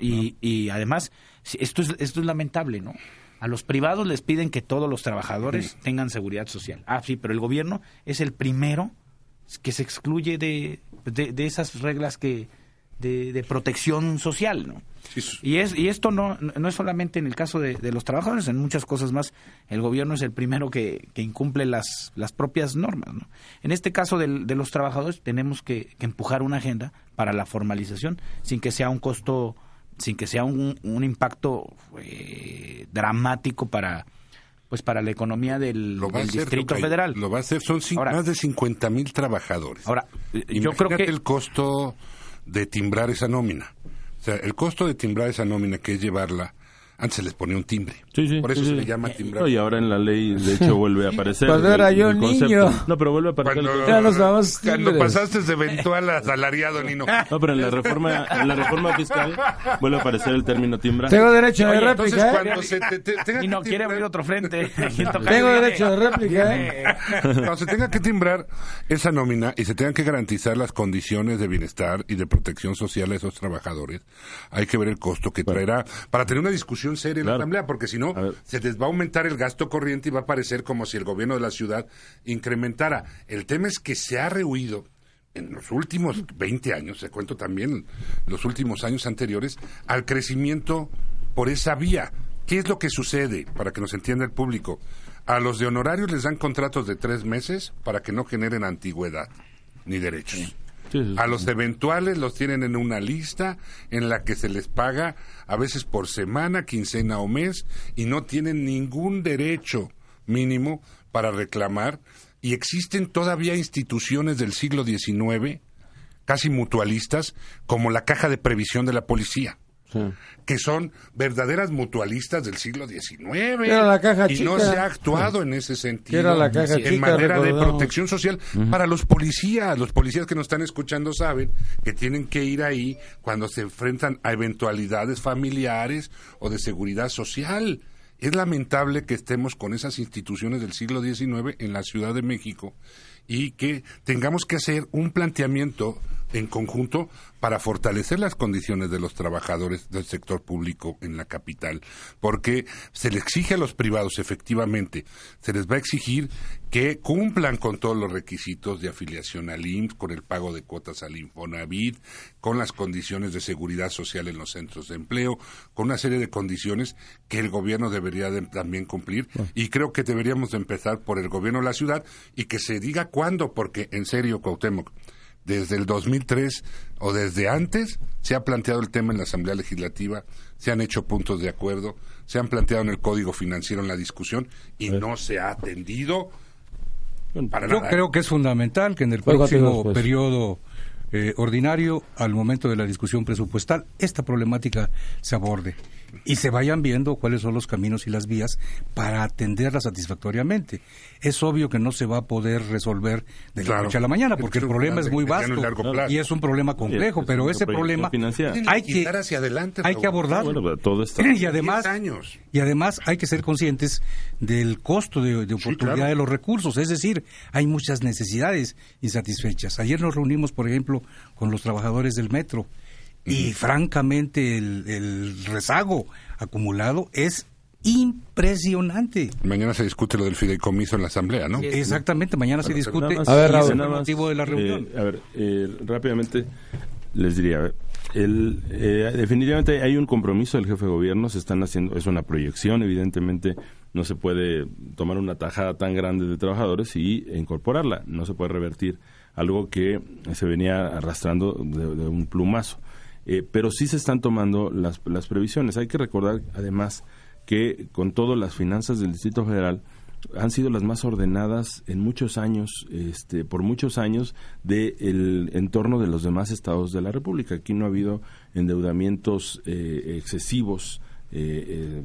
[SPEAKER 4] Y, y además, esto es, esto es lamentable, ¿no? A los privados les piden que todos los trabajadores tengan seguridad social. Ah, sí, pero el gobierno es el primero que se excluye de, de esas reglas que, de, protección social, ¿no? Y, es, y esto no, no es solamente en el caso de, los trabajadores, en muchas cosas más, el gobierno es el primero que, que incumple las, las propias normas. ¿no? En este caso de, los trabajadores tenemos que, empujar una agenda para la formalización sin que sea un costo, sin que sea un, un impacto eh, dramático para, pues para la economía del, Distrito Federal.
[SPEAKER 6] Lo va a hacer, son más de 50 mil trabajadores.
[SPEAKER 4] Ahora, yo creo que...
[SPEAKER 6] el costo de timbrar esa nómina. O sea, el costo de timbrar esa nómina, que es llevarla antes se les ponía un timbre. Por eso se le llama timbrar.
[SPEAKER 3] y ahora en la ley, de hecho, vuelve a aparecer.
[SPEAKER 2] Cuando era yo niño.
[SPEAKER 3] No, pero vuelve a aparecer
[SPEAKER 6] cuando, el Cuando pasaste de eventual a salariado, Nino.
[SPEAKER 3] No, pero en la reforma, en la reforma fiscal vuelve a aparecer el término timbrar.
[SPEAKER 2] Tengo derecho de réplica. ¿eh?
[SPEAKER 4] Cuando se te, y no quiere abrir otro frente.
[SPEAKER 2] Tengo derecho de réplica. ¿eh?
[SPEAKER 6] Cuando se tenga que timbrar esa nómina y se tengan que garantizar las condiciones de bienestar y de protección social a esos trabajadores, hay que ver el costo que traerá para tener una discusión seria en la Asamblea, porque si no, se les va a aumentar el gasto corriente y va a parecer como si el gobierno de la ciudad incrementara. El tema es que se ha rehuido en los últimos 20 años, se cuento también los últimos años anteriores, al crecimiento por esa vía. ¿Qué es lo que sucede, para que nos entienda el público? A los de honorarios les dan contratos de tres meses para que no generen antigüedad ni derechos a los eventuales los tienen en una lista en la que se les paga a veces por semana, quincena o mes y no tienen ningún derecho mínimo para reclamar. Y existen todavía instituciones del siglo XIX casi mutualistas como la caja de previsión de la policía que son verdaderas mutualistas del siglo XIX. y no se ha actuado en ese sentido en manera de protección social para los policías. Los policías que nos están escuchando saben que tienen que ir ahí cuando se enfrentan a eventualidades familiares o de seguridad social. Es lamentable que estemos con esas instituciones del siglo XIX en la Ciudad de México y que tengamos que hacer un planteamiento en conjunto para fortalecer las condiciones de los trabajadores del sector público en la capital, porque se le exige a los privados, efectivamente, se les va a exigir que cumplan con todos los requisitos de afiliación al IMSS, con el pago de cuotas al Infonavit, con las condiciones de seguridad social en los centros de empleo, con una serie de condiciones que el gobierno debería también cumplir. Y creo que deberíamos de empezar por el gobierno de la ciudad y que se diga cuándo, porque en serio, Cuauhtémoc, desde el 2003 o desde antes se ha planteado el tema en la Asamblea Legislativa, se han hecho puntos de acuerdo, se han planteado en el Código Financiero en la discusión y no se ha atendido.
[SPEAKER 5] Para Yo creo que es fundamental que en el próximo periodo eh, ordinario, al momento de la discusión presupuestal, esta problemática se aborde y se vayan viendo cuáles son los caminos y las vías para atenderla satisfactoriamente. Es obvio que no se va a poder resolver de la noche a la mañana porque el problema es muy vasto y es un problema complejo, pero ese problema hay que
[SPEAKER 6] hacia adelante,
[SPEAKER 5] hay que abordarlo. y además y además hay que ser conscientes del costo de, oportunidad de los recursos, es decir, hay muchas necesidades insatisfechas. Ayer nos reunimos, por ejemplo, con los trabajadores del metro y francamente el, rezago acumulado es impresionante.
[SPEAKER 6] Mañana se discute lo del fideicomiso en la asamblea, ¿no?
[SPEAKER 5] Exactamente, mañana se discute.
[SPEAKER 3] a ver, Raúl, el motivo de la reunión. Eh, a ver, eh, rápidamente les diría, el, eh, definitivamente hay un compromiso del jefe de gobierno, se están haciendo, es una proyección, evidentemente no se puede tomar una tajada tan grande de trabajadores y incorporarla, no se puede revertir algo que se venía arrastrando de un plumazo. Eh, pero sí se están tomando las, las previsiones. Hay que recordar, además, que con todo las finanzas del Distrito Federal han sido las más ordenadas en muchos años, este, por muchos años, del entorno de los demás estados de la República. Aquí no ha habido endeudamientos eh, excesivos. Eh,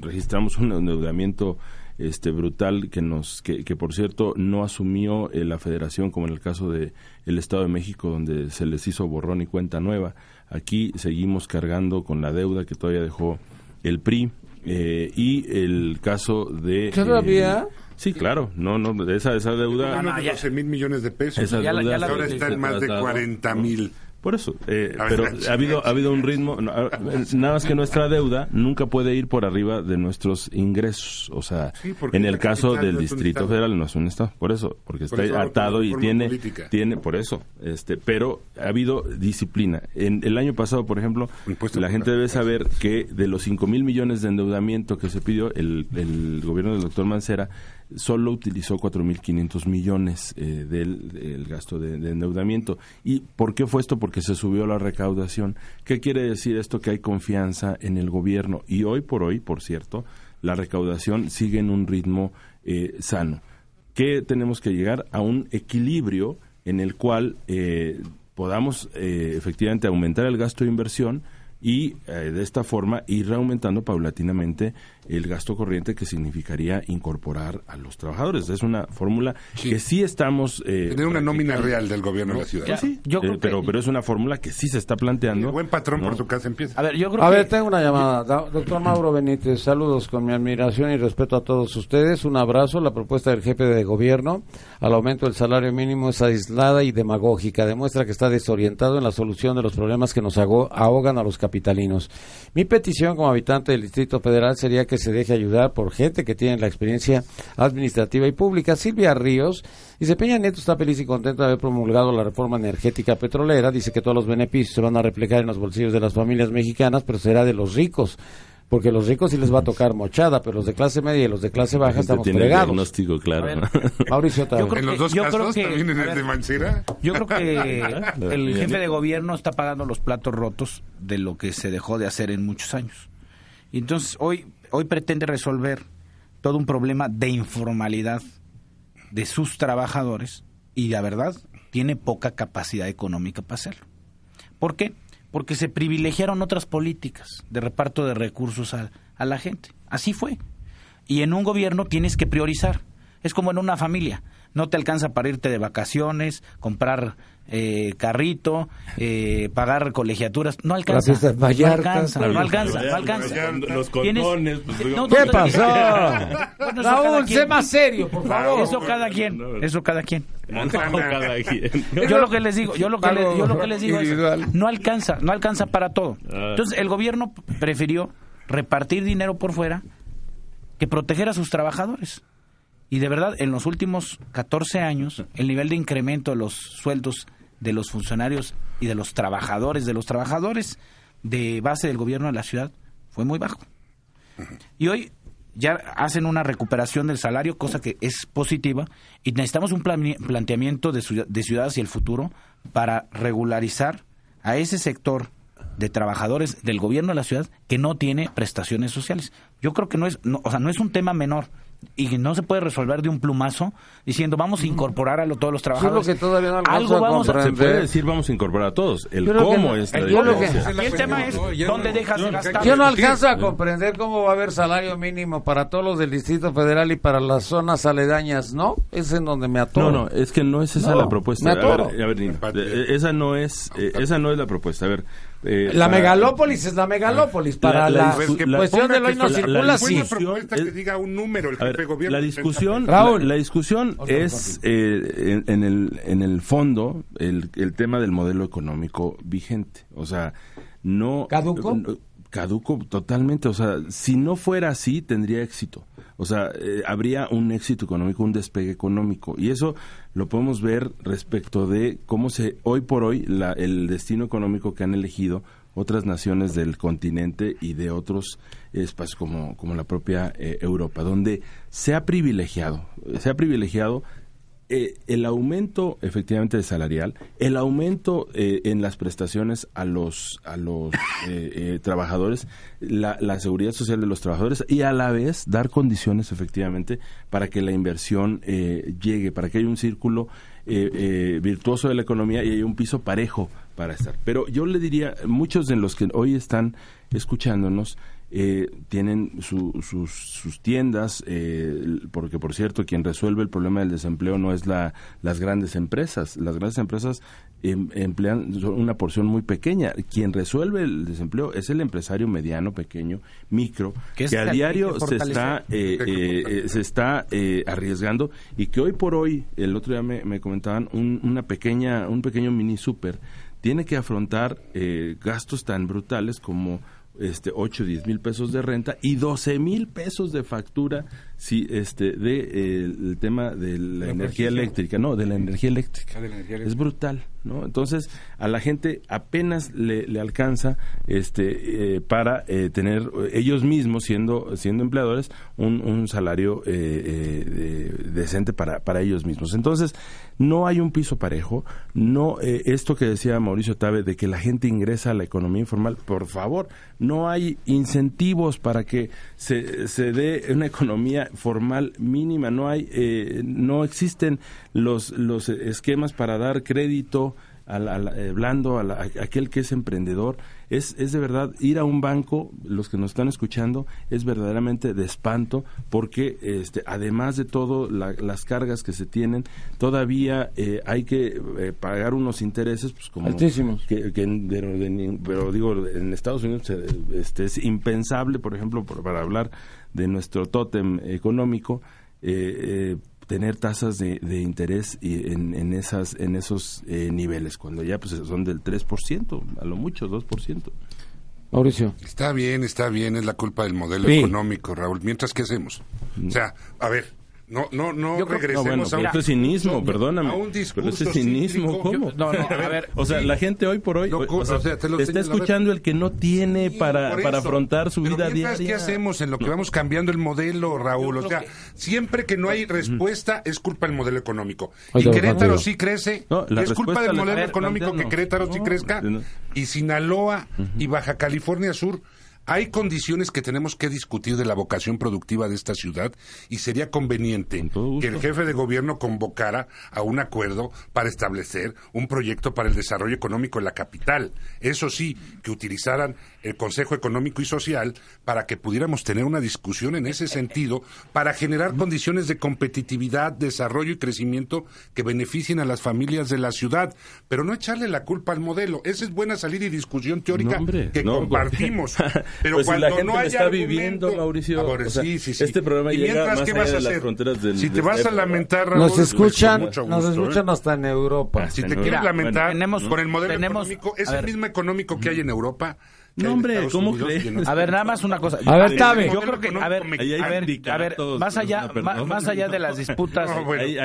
[SPEAKER 3] registramos un endeudamiento este brutal que nos que, que por cierto no asumió eh, la Federación como en el caso de el Estado de México donde se les hizo borrón y cuenta nueva aquí seguimos cargando con la deuda que todavía dejó el PRI eh, y el caso de
[SPEAKER 2] todavía
[SPEAKER 6] eh,
[SPEAKER 2] Sí,
[SPEAKER 6] claro, no, no, esa, esa deuda... No, 12 mil millones de pesos. Esa deuda, ahora está en más de 40 mil.
[SPEAKER 3] Por eso, eh, pero ha habido ha habido un ritmo, nada más que nuestra deuda nunca puede ir por arriba de nuestros ingresos, o sea, en el caso del Distrito Federal no es un estado, por eso, porque está atado y tiene tiene por eso, este, pero ha habido disciplina. En el año pasado, por ejemplo, la gente debe saber que de los 5 mil millones de endeudamiento que se pidió el, el gobierno del doctor Mancera solo utilizó 4.500 millones eh, del, gasto de, endeudamiento. ¿Y por qué fue esto? Porque se subió la recaudación. ¿Qué quiere decir esto? Que hay confianza en el gobierno. Y hoy por hoy, por cierto, la recaudación sigue en un ritmo eh, sano. ¿Qué tenemos que llegar? A un equilibrio en el cual eh, podamos efectivamente aumentar el gasto de inversión, y de esta forma ir aumentando paulatinamente el gasto corriente que significaría incorporar a los trabajadores. Es una fórmula que sí estamos...
[SPEAKER 6] Eh, Tener una nómina real del gobierno de la ciudad.
[SPEAKER 3] sí, yo eh, pero, pero es una fórmula que sí se está planteando.
[SPEAKER 6] buen patrón por tu casa empieza.
[SPEAKER 2] A ver, yo creo a ver, tengo una llamada. Doctor Mauro Benítez, saludos con mi admiración y respeto a todos ustedes. Un abrazo. La propuesta del jefe de gobierno al aumento del salario mínimo es aislada y demagógica. Demuestra que está desorientado en la solución de los problemas que nos ahogan a los capitalinos. Mi petición como habitante del Distrito Federal sería que se deje ayudar por gente que tiene la experiencia administrativa y pública. Silvia Ríos dice, Peña Nieto está feliz y contento de haber promulgado la reforma energética petrolera. Dice que todos los beneficios se van a reflejar en los bolsillos de las familias mexicanas, pero será de los ricos porque los ricos sí les va a tocar mochada, pero los de clase media y los de clase baja estamos tiene fregados.
[SPEAKER 3] diagnóstico claro.
[SPEAKER 2] Mauricio,
[SPEAKER 6] en los dos casos, también en el de Mancera.
[SPEAKER 4] Yo creo que el jefe de gobierno está pagando los platos rotos de lo que se dejó de hacer en muchos años. Y entonces hoy hoy pretende resolver todo un problema de informalidad de sus trabajadores y la verdad tiene poca capacidad económica para hacerlo. ¿Por qué? Porque se privilegiaron otras políticas de reparto de recursos a, la gente. Así fue. Y en un gobierno tienes que priorizar. Es como en una familia. No te alcanza para irte de vacaciones, comprar eh, carrito, eh, pagar colegiaturas, no alcanza. No alcanza, no alcanza, no alcanza.
[SPEAKER 3] Los condones, pues,
[SPEAKER 2] ¿Qué pasó? Raúl, sé más serio, por favor.
[SPEAKER 4] Eso cada quien, eso cada quien. Yo lo que les digo, yo lo que, yo lo que les digo es, no alcanza, no alcanza para todo. Ah. Entonces el gobierno prefirió repartir dinero por fuera que proteger a sus trabajadores. Y de verdad, en los últimos 14 años, el nivel de incremento de los sueldos de los funcionarios y de los trabajadores, de los trabajadores de base del gobierno de la ciudad, fue muy bajo. Y hoy ya hacen una recuperación del salario, cosa que es positiva, y necesitamos un planteamiento de, de ciudad hacia el futuro para regularizar a ese sector de trabajadores del gobierno de la ciudad que no tiene prestaciones sociales. Yo creo que no es, o sea, no es un tema menor y no se puede resolver de un plumazo diciendo vamos a incorporar a todos los trabajadores.
[SPEAKER 2] que todavía no
[SPEAKER 3] Algo vamos a, Se puede decir vamos a incorporar a todos. El cómo es la
[SPEAKER 4] el tema es dónde dejas de gastar.
[SPEAKER 2] Yo no alcanzo a comprender cómo va a haber salario mínimo para todos los del Distrito Federal y para las zonas aledañas, ¿no? Es en donde me atoro.
[SPEAKER 3] No, no, es que no es esa la propuesta. A ver, a ver, eh, esa no es eh, esa no es la propuesta. A ver,
[SPEAKER 2] eh, la megalópolis es la megalópolis. Para la, cuestión de hoy no circula, sí.
[SPEAKER 6] que diga un número, el jefe
[SPEAKER 3] gobierno. La discusión, la, discusión es, eh, en, el, en el fondo, el, el tema del modelo económico vigente. O sea, no...
[SPEAKER 2] ¿Caduco?
[SPEAKER 3] Caduco totalmente. O sea, si no fuera así, tendría éxito. O sea, eh, habría un éxito económico, un despegue económico. Y eso lo podemos ver respecto de cómo se, hoy por hoy, la, el destino económico que han elegido otras naciones del continente y de otros espacios como, como la propia eh, Europa, donde se ha privilegiado, se ha privilegiado eh, el aumento efectivamente de salarial, el aumento eh, en las prestaciones a los a los eh, trabajadores, la, la, seguridad social de los trabajadores y a la vez dar condiciones efectivamente para que la inversión llegue, para que haya un círculo virtuoso de la economía y haya un piso parejo para estar. Pero yo le diría, muchos de los que hoy están escuchándonos, eh, tienen sus, sus, tiendas, eh, porque por cierto, quien resuelve el problema del desempleo no es la, las grandes empresas. Las grandes empresas em, emplean una porción muy pequeña. Quien resuelve el desempleo es el empresario mediano, pequeño, micro, que, a diario se está, eh, se está arriesgando y que hoy por hoy, el otro día me, me comentaban, un, una pequeña, un pequeño mini super tiene que afrontar gastos tan brutales como este 8 10 mil pesos de renta y 12 mil pesos de factura si este de eh, el tema de la, energía eléctrica no de la energía eléctrica. es brutal no entonces a la gente apenas le, le alcanza este eh, para eh, tener ellos mismos siendo siendo empleadores un, un salario decente para para ellos mismos. Entonces no hay un piso parejo. No esto que decía Mauricio Tabe de que la gente ingresa a la economía informal por favor no hay incentivos para que se, se dé una economía formal mínima, no hay, eh, no existen los, los esquemas para dar crédito al, eh, blando a, aquel que es emprendedor es, es de verdad ir a un banco, los que nos están escuchando, es verdaderamente de espanto porque este, además de todo las cargas que se tienen, todavía eh, hay que eh, pagar unos intereses pues como
[SPEAKER 2] altísimos.
[SPEAKER 3] Que, pero, digo, en Estados Unidos este, es impensable, por ejemplo, para hablar de nuestro tótem económico, eh, tener tasas de, de interés en, en, esas, en esos eh, niveles, cuando ya pues son del 3%, a lo mucho 2%.
[SPEAKER 2] Mauricio.
[SPEAKER 6] Está bien, está bien, es la culpa del modelo económico, Raúl. Mientras, ¿qué hacemos? O sea, a ver, no, no, no regresemos
[SPEAKER 3] a un... Esto es cinismo, perdóname. A un pero ese cinismo, ¿cómo? no, no, a ver. o sea, la gente hoy por hoy o sea, está escuchando el que no tiene para, para afrontar su vida diaria.
[SPEAKER 6] ¿Qué hacemos en lo que vamos cambiando el modelo, Raúl? O sea, siempre que no hay respuesta es culpa del modelo económico. Y Querétaro sí crece, es culpa del modelo económico que Querétaro sí crezca. Y Sinaloa y Baja California Sur hay condiciones que tenemos que discutir de la vocación productiva de esta ciudad y sería conveniente que el jefe de gobierno convocara a un acuerdo para establecer un proyecto para el desarrollo económico en la capital. Eso sí, que utilizaran el Consejo Económico y Social para que pudiéramos tener una discusión en ese sentido para generar condiciones de competitividad, desarrollo y crecimiento que beneficien a las familias de la ciudad, pero no echarle la culpa al modelo. Esa es buena salida y discusión teórica que compartimos. Pero
[SPEAKER 3] pues
[SPEAKER 6] cuando
[SPEAKER 3] si la gente
[SPEAKER 6] no
[SPEAKER 3] está viviendo, Mauricio, este programa llega más allá de las fronteras del
[SPEAKER 6] Si te vas a lamentar, Raúl,
[SPEAKER 2] nos pues, escuchan, nos ¿eh? escuchan hasta en Europa.
[SPEAKER 6] Si te quieres lamentar con el modelo económico, ese mismo económico que hay en Europa,
[SPEAKER 3] No, hombre, ¿cómo crees?
[SPEAKER 4] A ver, nada más una cosa.
[SPEAKER 2] A ver, Tabe.
[SPEAKER 4] Yo creo que, a ver, a ver, a ver, más allá, más allá de las disputas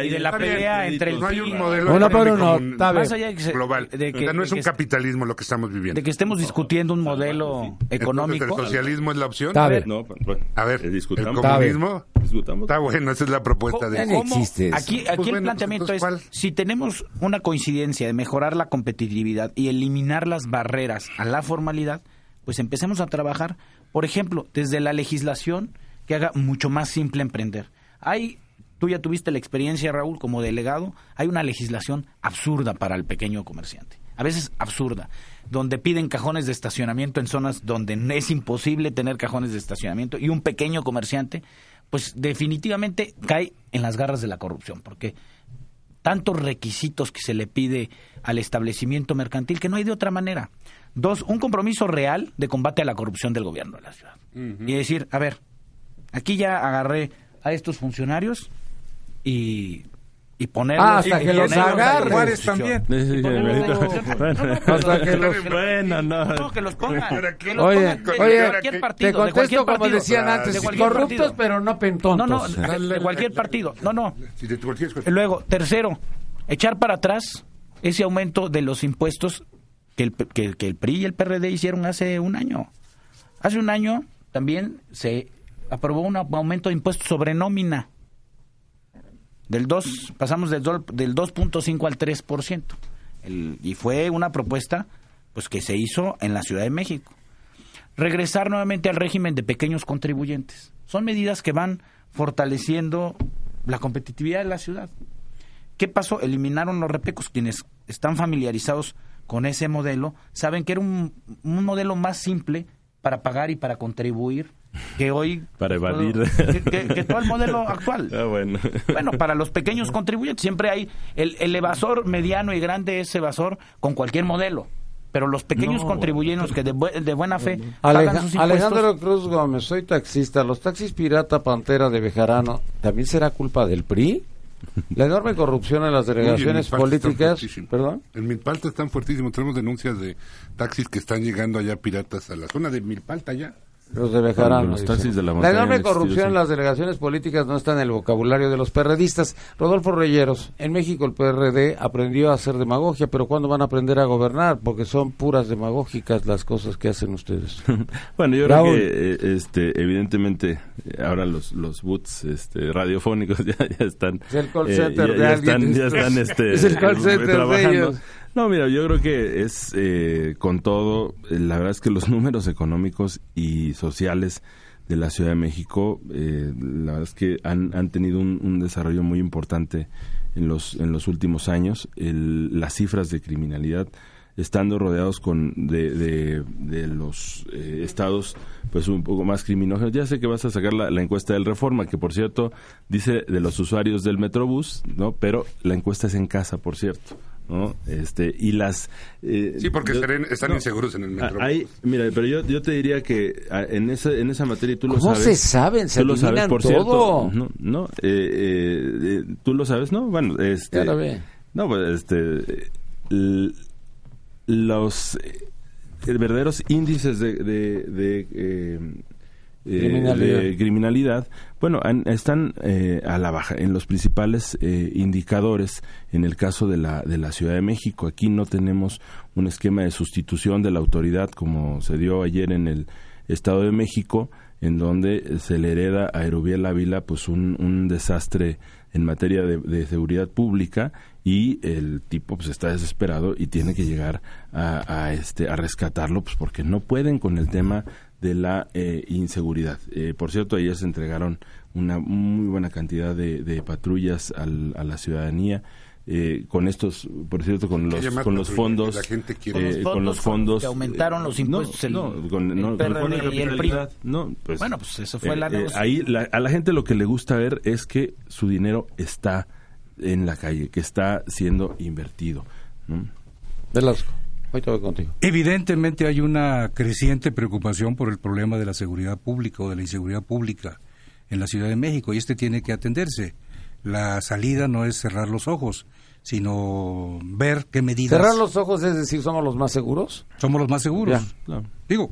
[SPEAKER 4] y de la pelea entre el
[SPEAKER 6] no hay un modelo
[SPEAKER 2] por
[SPEAKER 6] económico
[SPEAKER 2] uno, Tabe.
[SPEAKER 4] más allá de que, se-
[SPEAKER 6] global.
[SPEAKER 4] de que-
[SPEAKER 6] o sea, no es un
[SPEAKER 4] que-
[SPEAKER 6] capitalismo lo que estamos viviendo.
[SPEAKER 4] de que estemos discutiendo un modelo económico.
[SPEAKER 6] ¿El socialismo es la opción?
[SPEAKER 2] Tabe.
[SPEAKER 3] No, pues, bueno,
[SPEAKER 6] A ver,
[SPEAKER 3] eh,
[SPEAKER 6] ¿el comunismo?
[SPEAKER 3] Discutamos.
[SPEAKER 6] Está bueno, esa es la propuesta de...
[SPEAKER 2] Existe eso.
[SPEAKER 4] Aquí, aquí
[SPEAKER 6] Pues
[SPEAKER 4] el
[SPEAKER 6] bueno,
[SPEAKER 4] planteamiento
[SPEAKER 6] pues,
[SPEAKER 4] es,
[SPEAKER 6] ¿cuál?
[SPEAKER 4] si tenemos una coincidencia de mejorar la competitividad y eliminar las barreras a la formalidad, pues empecemos a trabajar, por ejemplo, desde la legislación que haga mucho más simple emprender. Hay, tú ya tuviste la experiencia, Raúl, como delegado, hay una legislación absurda para el pequeño comerciante. A veces absurda, donde piden cajones de estacionamiento en zonas donde es imposible tener cajones de estacionamiento y un pequeño comerciante, pues definitivamente cae en las garras de la corrupción, porque tantos requisitos que se le pide al establecimiento mercantil que no hay de otra manera. Dos, un compromiso real de combate a la corrupción del gobierno de la ciudad. Y decir, a ver, aquí ya agarré a estos funcionarios y, y ponerlos...
[SPEAKER 2] Ah, hasta
[SPEAKER 4] y
[SPEAKER 2] que los
[SPEAKER 4] ponerlos a
[SPEAKER 2] agarres.
[SPEAKER 5] Juárez también.
[SPEAKER 3] Sí, sí,
[SPEAKER 2] Hasta que
[SPEAKER 4] los-
[SPEAKER 3] Bueno, no.
[SPEAKER 4] no, que los pongan. Que los
[SPEAKER 2] Oye,
[SPEAKER 4] pongan de, de
[SPEAKER 2] oye,
[SPEAKER 4] cualquier partido.
[SPEAKER 2] te
[SPEAKER 4] de cualquier
[SPEAKER 2] contesto como
[SPEAKER 4] partido.
[SPEAKER 2] decían
[SPEAKER 4] De
[SPEAKER 2] antes,
[SPEAKER 4] cualquier
[SPEAKER 2] corruptos
[SPEAKER 4] partido.
[SPEAKER 2] pero no pentontos.
[SPEAKER 4] No, no, de, de cualquier partido. No, no.
[SPEAKER 6] De.
[SPEAKER 4] Luego, tercero, echar para atrás ese aumento de los impuestos que el, que, que el PRI y el PRD hicieron hace un año. Hace un año también se aprobó un aumento de impuestos sobre nómina. Del 2, pasamos del, del 2.5 al 3%. El, y fue una propuesta pues que se hizo en la Ciudad de México. Regresar nuevamente al régimen de pequeños contribuyentes. Son medidas que van fortaleciendo la competitividad de la ciudad. ¿Qué pasó? Eliminaron los repecos. Quienes están familiarizados con ese modelo saben que era un, un modelo más simple para pagar y para contribuir que hoy...
[SPEAKER 3] Para evadir.
[SPEAKER 4] Que, que- que todo el modelo actual.
[SPEAKER 3] Ah, bueno.
[SPEAKER 4] Bueno, para los pequeños contribuyentes siempre hay el, el evasor mediano y grande es evasor con cualquier modelo. Pero los pequeños
[SPEAKER 3] No,
[SPEAKER 4] contribuyentes que de, bu- de buena fe pagan sus impuestos.
[SPEAKER 2] Alejandro Cruz Gómez, soy taxista. ¿Los taxis pirata Pantera de Bejarano también será culpa del PRI? La enorme corrupción en las delegaciones
[SPEAKER 6] en
[SPEAKER 2] políticas. ¿Perdón?
[SPEAKER 6] En Milpalta están fuertísimos. Tenemos denuncias de taxis que están llegando allá piratas a la zona de Milpalta ya.
[SPEAKER 2] Los de Bejarano.
[SPEAKER 3] Los
[SPEAKER 2] dice.
[SPEAKER 3] taxis de la
[SPEAKER 2] enorme corrupción en las delegaciones políticas no está en el vocabulario de los perredistas. Rodolfo Reyeros, en México el PRD aprendió a hacer demagogia, pero ¿cuándo van a aprender a gobernar? Porque son puras demagógicas las cosas que hacen ustedes.
[SPEAKER 3] Bueno, yo
[SPEAKER 2] Raúl.
[SPEAKER 3] creo que eh, este, evidentemente eh, ahora los los boots este, radiofónicos ya, ya están
[SPEAKER 2] Es el call
[SPEAKER 3] eh,
[SPEAKER 2] center
[SPEAKER 3] ya,
[SPEAKER 2] de
[SPEAKER 3] ya
[SPEAKER 2] alguien.
[SPEAKER 3] están ya están este
[SPEAKER 2] Es el call
[SPEAKER 3] eh,
[SPEAKER 2] center de ellos.
[SPEAKER 3] No, mira, yo creo que es eh, con todo, la verdad es que los números económicos y sociales de la Ciudad de México, eh, la verdad es que han, han tenido un, desarrollo muy importante en los, en los últimos años. El- las cifras de criminalidad, estando rodeados con de, de, de los eh, estados pues un poco más criminógenos. Ya sé que vas a sacar la, la encuesta del Reforma, que por cierto dice de los usuarios del Metrobús, ¿no? Pero la encuesta es en casa, por cierto. ¿No? Este, y las... eh,
[SPEAKER 6] Sí, porque
[SPEAKER 3] yo-
[SPEAKER 6] están, están
[SPEAKER 3] no,
[SPEAKER 6] inseguros en el
[SPEAKER 3] Ah,
[SPEAKER 6] metro.
[SPEAKER 3] hay- mira, pero yo, yo te diría que ah, en esa, en esa materia tú lo
[SPEAKER 2] ¿Cómo
[SPEAKER 3] sabes.
[SPEAKER 2] se saben? Se
[SPEAKER 3] tú lo sabes, por
[SPEAKER 2] todo.
[SPEAKER 3] cierto. No, no eh, eh, eh, tú lo sabes, ¿no? Bueno, este...
[SPEAKER 2] Ya lo ve.
[SPEAKER 3] No, pues este... l- los eh, verdaderos índices de... de, de, eh,
[SPEAKER 2] Criminalidad.
[SPEAKER 3] de criminalidad, bueno, están eh, a la baja en los principales eh, indicadores. En el caso de la, de la Ciudad de México, aquí no tenemos un esquema de sustitución de la autoridad como se dio ayer en el Estado de México, en donde se le hereda a Erubiel Ávila pues un, un desastre en materia de, de seguridad pública y el tipo pues está desesperado y tiene que llegar a, a, este a rescatarlo pues porque no pueden con el tema de la eh, inseguridad. Eh, por cierto, ayer se entregaron una muy buena cantidad de, de patrullas al- a la ciudadanía. eh, con estos, por cierto, con los, con los fondos,
[SPEAKER 6] que la gente quiere.
[SPEAKER 3] eh,
[SPEAKER 4] Con los
[SPEAKER 3] con los
[SPEAKER 4] fondos
[SPEAKER 3] fondos
[SPEAKER 4] que aumentaron los
[SPEAKER 3] eh,
[SPEAKER 4] impuestos,
[SPEAKER 3] no,
[SPEAKER 4] el-
[SPEAKER 3] no, con,
[SPEAKER 4] el
[SPEAKER 3] no, con el fondo de
[SPEAKER 4] PRD y el PRI.
[SPEAKER 3] capitalidad, no, pues,
[SPEAKER 4] Bueno, pues eso fue la
[SPEAKER 3] eh, ahí la- a la gente lo que le gusta ver es que su dinero está en la calle, que está siendo invertido. ¿no?
[SPEAKER 2] Velasco.
[SPEAKER 5] Evidentemente hay una creciente preocupación por el problema de la seguridad pública o de la inseguridad pública en la Ciudad de México y este tiene que atenderse. la salida no es cerrar los ojos, sino ver qué medidas.
[SPEAKER 2] Cerrar los ojos es decir, somos los más seguros.
[SPEAKER 5] Somos los más seguros. Digo,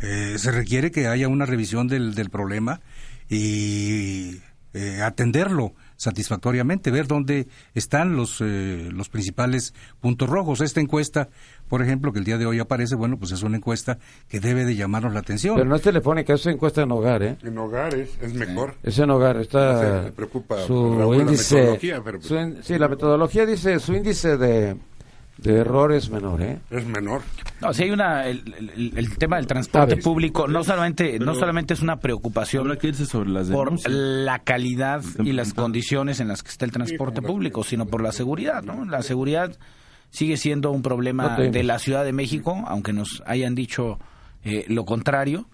[SPEAKER 5] eh, se requiere que haya una revisión del, del problema y eh, atenderlo satisfactoriamente, ver dónde están los, eh, los principales puntos rojos. Esta encuesta, por ejemplo, que el día de hoy aparece, bueno, pues es una encuesta que debe de llamarnos la atención.
[SPEAKER 2] Pero no es telefónica, es encuesta en hogar, ¿eh?
[SPEAKER 6] En hogar es, mejor.
[SPEAKER 2] Es en hogar, está...
[SPEAKER 6] me preocupa
[SPEAKER 2] su índice... sí, la metodología dice su índice de de error es menor, ¿eh?
[SPEAKER 6] Es menor.
[SPEAKER 4] No, si hay una el, tema del transporte público no solamente no solamente es una preocupación
[SPEAKER 3] sobre las
[SPEAKER 4] por la calidad y las condiciones en las que está el transporte público, sino por la seguridad, ¿no? La seguridad sigue siendo un problema de la Ciudad de México, aunque nos hayan dicho eh, lo contrario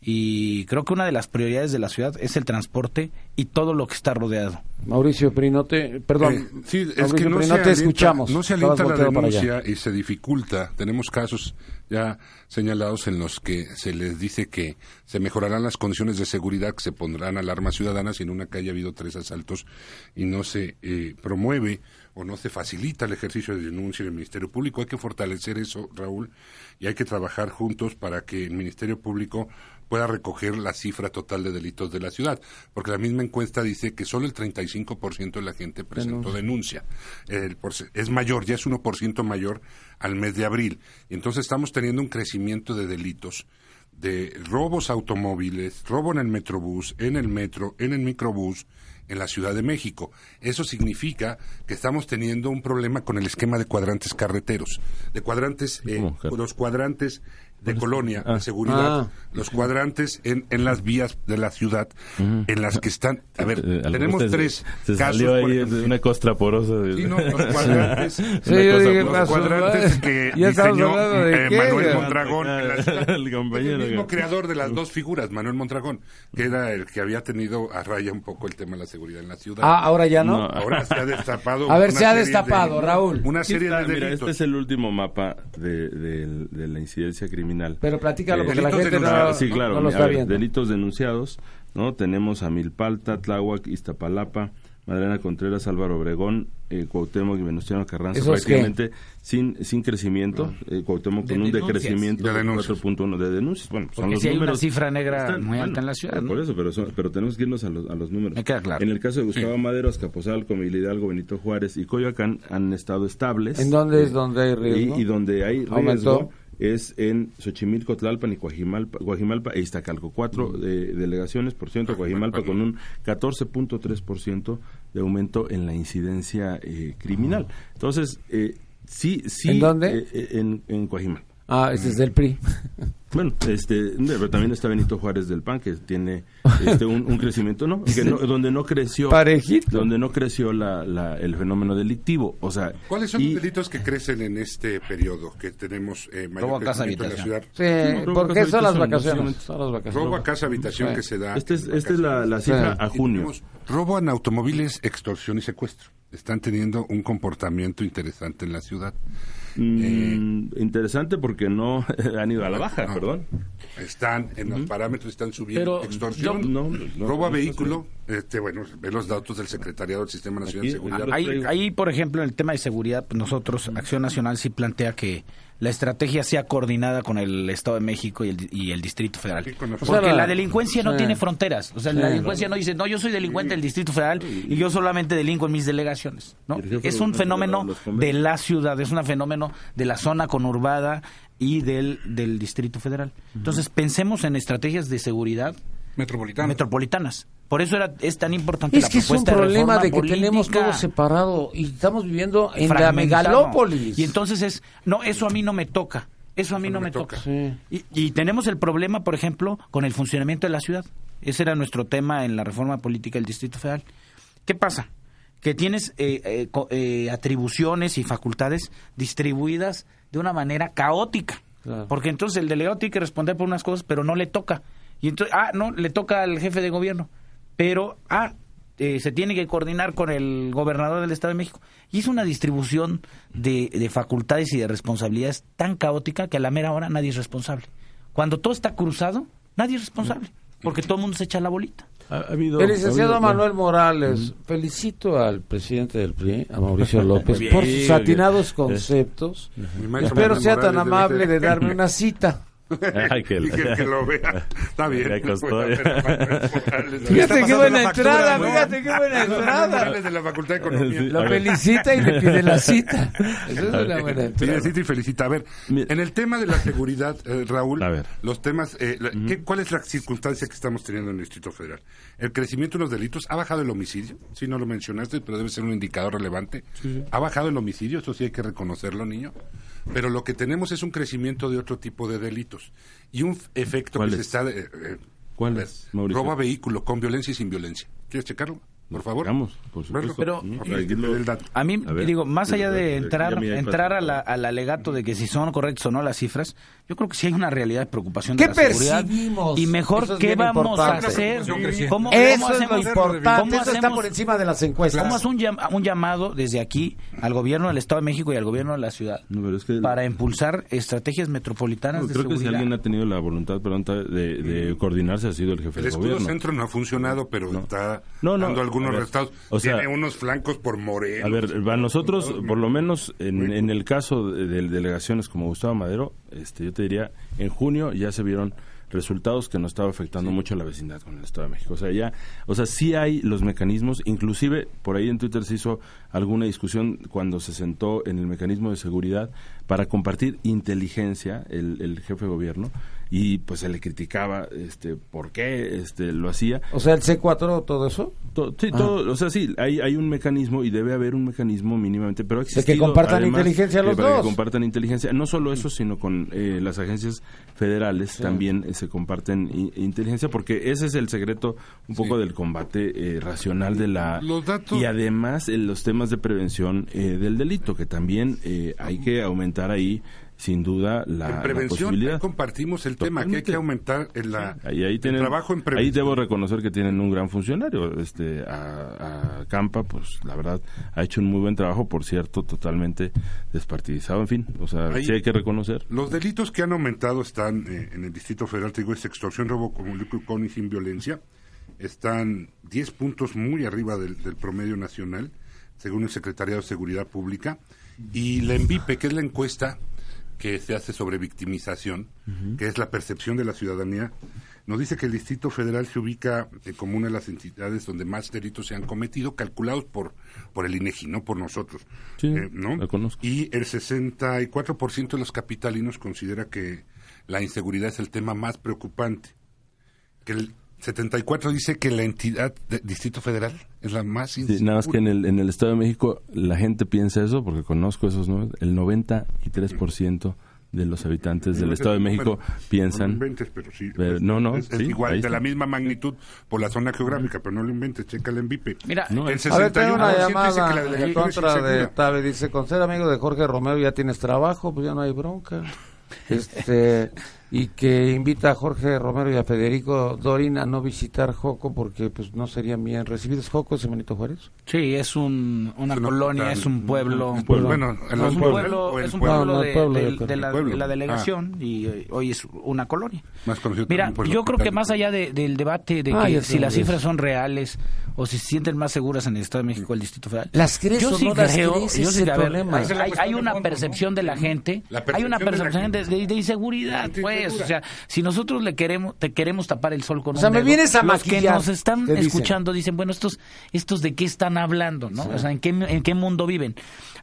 [SPEAKER 4] y creo que una de las prioridades de la ciudad es el transporte y todo lo que está rodeado.
[SPEAKER 2] Mauricio Prinote, perdón,
[SPEAKER 6] eh, sí, es que no se escuchamos. No se alienta la denuncia y se dificulta. Tenemos casos ya señalados en los que se les dice que se mejorarán las condiciones de seguridad, que se pondrán alarmas ciudadanas y en una calle ha habido tres asaltos y no se eh, promueve o no se facilita el ejercicio de denuncia en el Ministerio Público. Hay que fortalecer eso, Raúl, y hay que trabajar juntos para que el Ministerio Público pueda recoger la cifra total de delitos de la ciudad, porque la misma encuesta dice que solo el 35% de la gente presentó denuncia. es mayor, ya es 1% mayor al mes de abril. Entonces estamos teniendo un crecimiento de delitos de robos automóviles, robo en el metrobús, en el metro, en el microbús, en la Ciudad de México. Eso significa que estamos teniendo un problema con el esquema de cuadrantes carreteros, de cuadrantes, eh, los cuadrantes de colonia, de ah. seguridad, ah. los cuadrantes en, en las vías de la ciudad, en las que están... A ver, eh, tenemos tres
[SPEAKER 3] se casos... Salió ahí una costra porosa.
[SPEAKER 6] Sí, no, los cuadrantes, sí, los cuadrantes que diseñó eh, Manuel Mondragón, el, mismo creador de las dos figuras, Manuel Mondragón, que era el que había tenido a raya un poco el tema de la seguridad en la ciudad.
[SPEAKER 2] Ah, ahora ya no.
[SPEAKER 6] ahora se ha destapado.
[SPEAKER 2] A ver, se ha destapado, Raúl.
[SPEAKER 6] Una serie de delitos. Mira,
[SPEAKER 3] este es el último mapa de, de la incidencia criminal
[SPEAKER 2] pero platícalo porque la gente no,
[SPEAKER 3] sí, claro, lo está viendo. Delitos denunciados, ¿no? Tenemos a Milpalta, Tláhuac, Iztapalapa, Madalena Contreras, Álvaro Obregón, eh, Cuauhtémoc y Venustiano Carranza prácticamente sin sin crecimiento, eh, Cuauhtémoc con un decrecimiento de, 4.1 de denuncias. Bueno,
[SPEAKER 4] son los si hay una cifra negra muy alta en la ciudad.
[SPEAKER 3] Por eso, pero, pero tenemos que irnos a los, a los números.
[SPEAKER 4] Me queda claro.
[SPEAKER 3] En el caso de Gustavo Madero, Azcapotzalco, Miguel Hidalgo, Benito Juárez y Coyoacán han estado estables.
[SPEAKER 2] ¿En dónde es donde hay riesgo?
[SPEAKER 3] Y, donde hay riesgo es en Xochimilco, Tlalpan y Guajimalpa, Guajimalpa e Iztacalco. Cuatro eh, delegaciones, por ciento, Guajimalpa con un 14.3% de aumento en la incidencia eh, criminal. Entonces, eh, sí, sí.
[SPEAKER 2] ¿En dónde?
[SPEAKER 3] en, en Guajimalpa.
[SPEAKER 2] Ah, ese es del PRI.
[SPEAKER 3] Bueno, este, pero también está Benito Juárez del PAN que tiene este, un, crecimiento, ¿no? Que donde no creció,
[SPEAKER 2] Parejito.
[SPEAKER 3] donde no creció la, la, el fenómeno delictivo, o sea.
[SPEAKER 6] ¿Cuáles son los delitos que crecen en este periodo que tenemos eh, mayor crecimiento en la ciudad?
[SPEAKER 2] Sí, porque son las vacaciones. Son las vacaciones.
[SPEAKER 6] Robo a casa habitación que se da.
[SPEAKER 3] Este esta es la, la cifra a junio.
[SPEAKER 6] robo en automóviles, extorsión y secuestro. Están teniendo un comportamiento interesante en la ciudad.
[SPEAKER 3] Mm, interesante porque no han ido a la baja, perdón.
[SPEAKER 6] Están en los parámetros, están subiendo. Extorsión, no, robo a vehículo. Este, bueno, ve los datos del Secretariado del Sistema Nacional de Seguridad.
[SPEAKER 4] Ahí, ahí, por ejemplo, en el tema de seguridad, nosotros, Acción Nacional, sí plantea que la estrategia sea coordinada con el Estado de México y el, y el Distrito Federal. Porque la delincuencia no tiene fronteras. O sea, la delincuencia no dice, no, yo soy delincuente del Distrito Federal y yo solamente delinco en mis delegaciones. ¿no? Es un fenómeno de la ciudad, es un fenómeno de la zona conurbada y del, del Distrito Federal. Entonces, pensemos en estrategias de seguridad metropolitanas. Por eso era, es tan importante
[SPEAKER 2] es que es un problema de, que tenemos todo separado y estamos viviendo en la megalópolis.
[SPEAKER 4] Y entonces es, no, eso a mí no me toca. Eso a mí no, me, toca. Y, tenemos el problema, por ejemplo, con el funcionamiento de la ciudad. Ese era nuestro tema en la reforma política del Distrito Federal. ¿Qué pasa? Que tienes eh, eh, eh, atribuciones y facultades distribuidas de una manera caótica. Porque entonces el delegado tiene que responder por unas cosas, pero no le toca. Y entonces, ah, no, le toca al jefe de gobierno pero ah, eh, se tiene que coordinar con el gobernador del Estado de México. Y es una distribución de, facultades y de responsabilidades tan caótica que a la mera hora nadie es responsable. Cuando todo está cruzado, nadie es responsable, porque todo el mundo se echa la bolita.
[SPEAKER 2] el licenciado Manuel Morales, felicito al presidente del PRI, a Mauricio López, por sus atinados conceptos. Espero sea tan amable de darme una cita.
[SPEAKER 6] Ay, que, que, lo vea. Está bien.
[SPEAKER 2] Fíjate qué buena entrada, fíjate qué buena entrada.
[SPEAKER 6] de la Facultad de Economía.
[SPEAKER 2] Lo felicita y le pide la cita. Eso es una buena entrada.
[SPEAKER 6] Felicita y felicita. A ver, en el tema de la seguridad, eh, Raúl, los temas, eh, ¿qué, ¿cuál es la circunstancia que estamos teniendo en el Distrito Federal? El crecimiento de los delitos, ¿ha bajado el homicidio? Si no lo mencionaste, pero debe ser un indicador relevante. ¿Ha bajado el homicidio? Eso sí hay que reconocerlo, niño. Pero lo que tenemos es un crecimiento de otro tipo de delitos y un efecto que se está... Eh,
[SPEAKER 3] eh, ¿Cuál es,
[SPEAKER 6] Roba vehículo con violencia y sin violencia. ¿Quieres checarlo? Por favor.
[SPEAKER 3] Vamos, por
[SPEAKER 4] supuesto. Pero a mí, digo, más allá de entrar entrar a la, al alegato de que si son correctos o no las cifras, yo creo que sí hay una realidad de preocupación de la seguridad. Y mejor, ¿qué vamos a hacer?
[SPEAKER 2] ¿Cómo, eso es lo importante. eso está por encima de las encuestas.
[SPEAKER 4] ¿Cómo hace un, un llamado desde aquí al gobierno del Estado de México y al gobierno de la ciudad para impulsar estrategias metropolitanas de
[SPEAKER 3] seguridad?
[SPEAKER 4] Creo
[SPEAKER 3] que si alguien ha tenido la voluntad de, de, coordinarse ha sido el jefe
[SPEAKER 6] el
[SPEAKER 3] de gobierno.
[SPEAKER 6] El centro no ha funcionado, pero está dando algunos resultados. Tiene unos flancos por Moreno.
[SPEAKER 3] A ver, a nosotros, por lo menos en, en el caso de, de delegaciones como Gustavo Madero, este, yo te diría, en junio ya se vieron resultados que no estaba afectando mucho a la vecindad con el Estado de México. O sea, ya, o sea, sí hay los mecanismos, inclusive por ahí en Twitter se hizo alguna discusión cuando se sentó en el mecanismo de seguridad para compartir inteligencia el, el jefe de gobierno y pues se le criticaba este por qué este lo hacía.
[SPEAKER 2] O sea, el C4 todo eso?
[SPEAKER 3] sí, todo, o sea, sí, hay, hay un mecanismo y debe haber un mecanismo mínimamente, pero
[SPEAKER 2] De que compartan inteligencia los dos.
[SPEAKER 3] Que compartan inteligencia, no solo eso, sino con eh, las agencias federales también eh, se comparten inteligencia porque ese es el secreto un poco del combate eh, racional de la y además los temas de prevención del delito que también hay que aumentar ahí sin duda la,
[SPEAKER 6] en prevención, compartimos el tema que hay que aumentar el, la, el trabajo en prevención.
[SPEAKER 3] Ahí debo reconocer que tienen un gran funcionario, este a, Campa, pues la verdad ha hecho un muy buen trabajo, por cierto, totalmente despartidizado, en fin, o sea, sí hay que reconocer.
[SPEAKER 6] Los delitos que han aumentado están eh, en el Distrito Federal, te digo, es extorsión, robo con y sin violencia, están 10 puntos muy arriba del, del promedio nacional, según el Secretariado de Seguridad Pública, y la ENVIPE, que es la encuesta que se hace sobre victimización, que es la percepción de la ciudadanía, nos dice que el Distrito Federal se ubica eh, como una de las entidades donde más delitos se han cometido, calculados por, por el INEGI, no por nosotros.
[SPEAKER 3] Sí, eh, ¿no?
[SPEAKER 6] Y el 64% de los capitalinos considera que la inseguridad es el tema más preocupante. Que el 74 dice que la entidad del Distrito Federal es la más
[SPEAKER 3] sí, nada más que en el, en el Estado de México la gente piensa eso, porque conozco esos números, el 93% de los habitantes del Estado de México piensan...
[SPEAKER 6] No inventes, pero sí.
[SPEAKER 3] no, no.
[SPEAKER 6] Es, igual, de la misma magnitud por la zona geográfica, pero no lo inventes, checa el envipe.
[SPEAKER 2] Mira, no, el 61 una llamada dice que la contra de Tabe, dice, con ser amigo de Jorge Romero ya tienes trabajo, pues ya no hay bronca. Este y que invita a Jorge Romero y a Federico Dorin a no visitar Joco porque pues no serían bien recibidos. ¿Joco es Benito Juárez?
[SPEAKER 4] Sí, es un, una colonia, es un pueblo. Un
[SPEAKER 6] pueblo, bueno,
[SPEAKER 4] es un pueblo, es un pueblo, de, la, delegación ah. y eh, hoy es una colonia. Mira, yo creo que más allá del debate de que si las cifras son reales o si se sienten más seguras en el Estado de México o el Distrito Federal.
[SPEAKER 2] Las crees
[SPEAKER 4] yo
[SPEAKER 2] sí no creo, yo sí,
[SPEAKER 4] hay, una percepción de la gente, hay una percepción de, de, inseguridad, pues, o sea, si nosotros le queremos te queremos tapar el sol con
[SPEAKER 2] o sea, me vienes a
[SPEAKER 4] los que nos están escuchando dicen, bueno, estos estos de qué están hablando, ¿no? O sea, ¿en qué en qué mundo viven?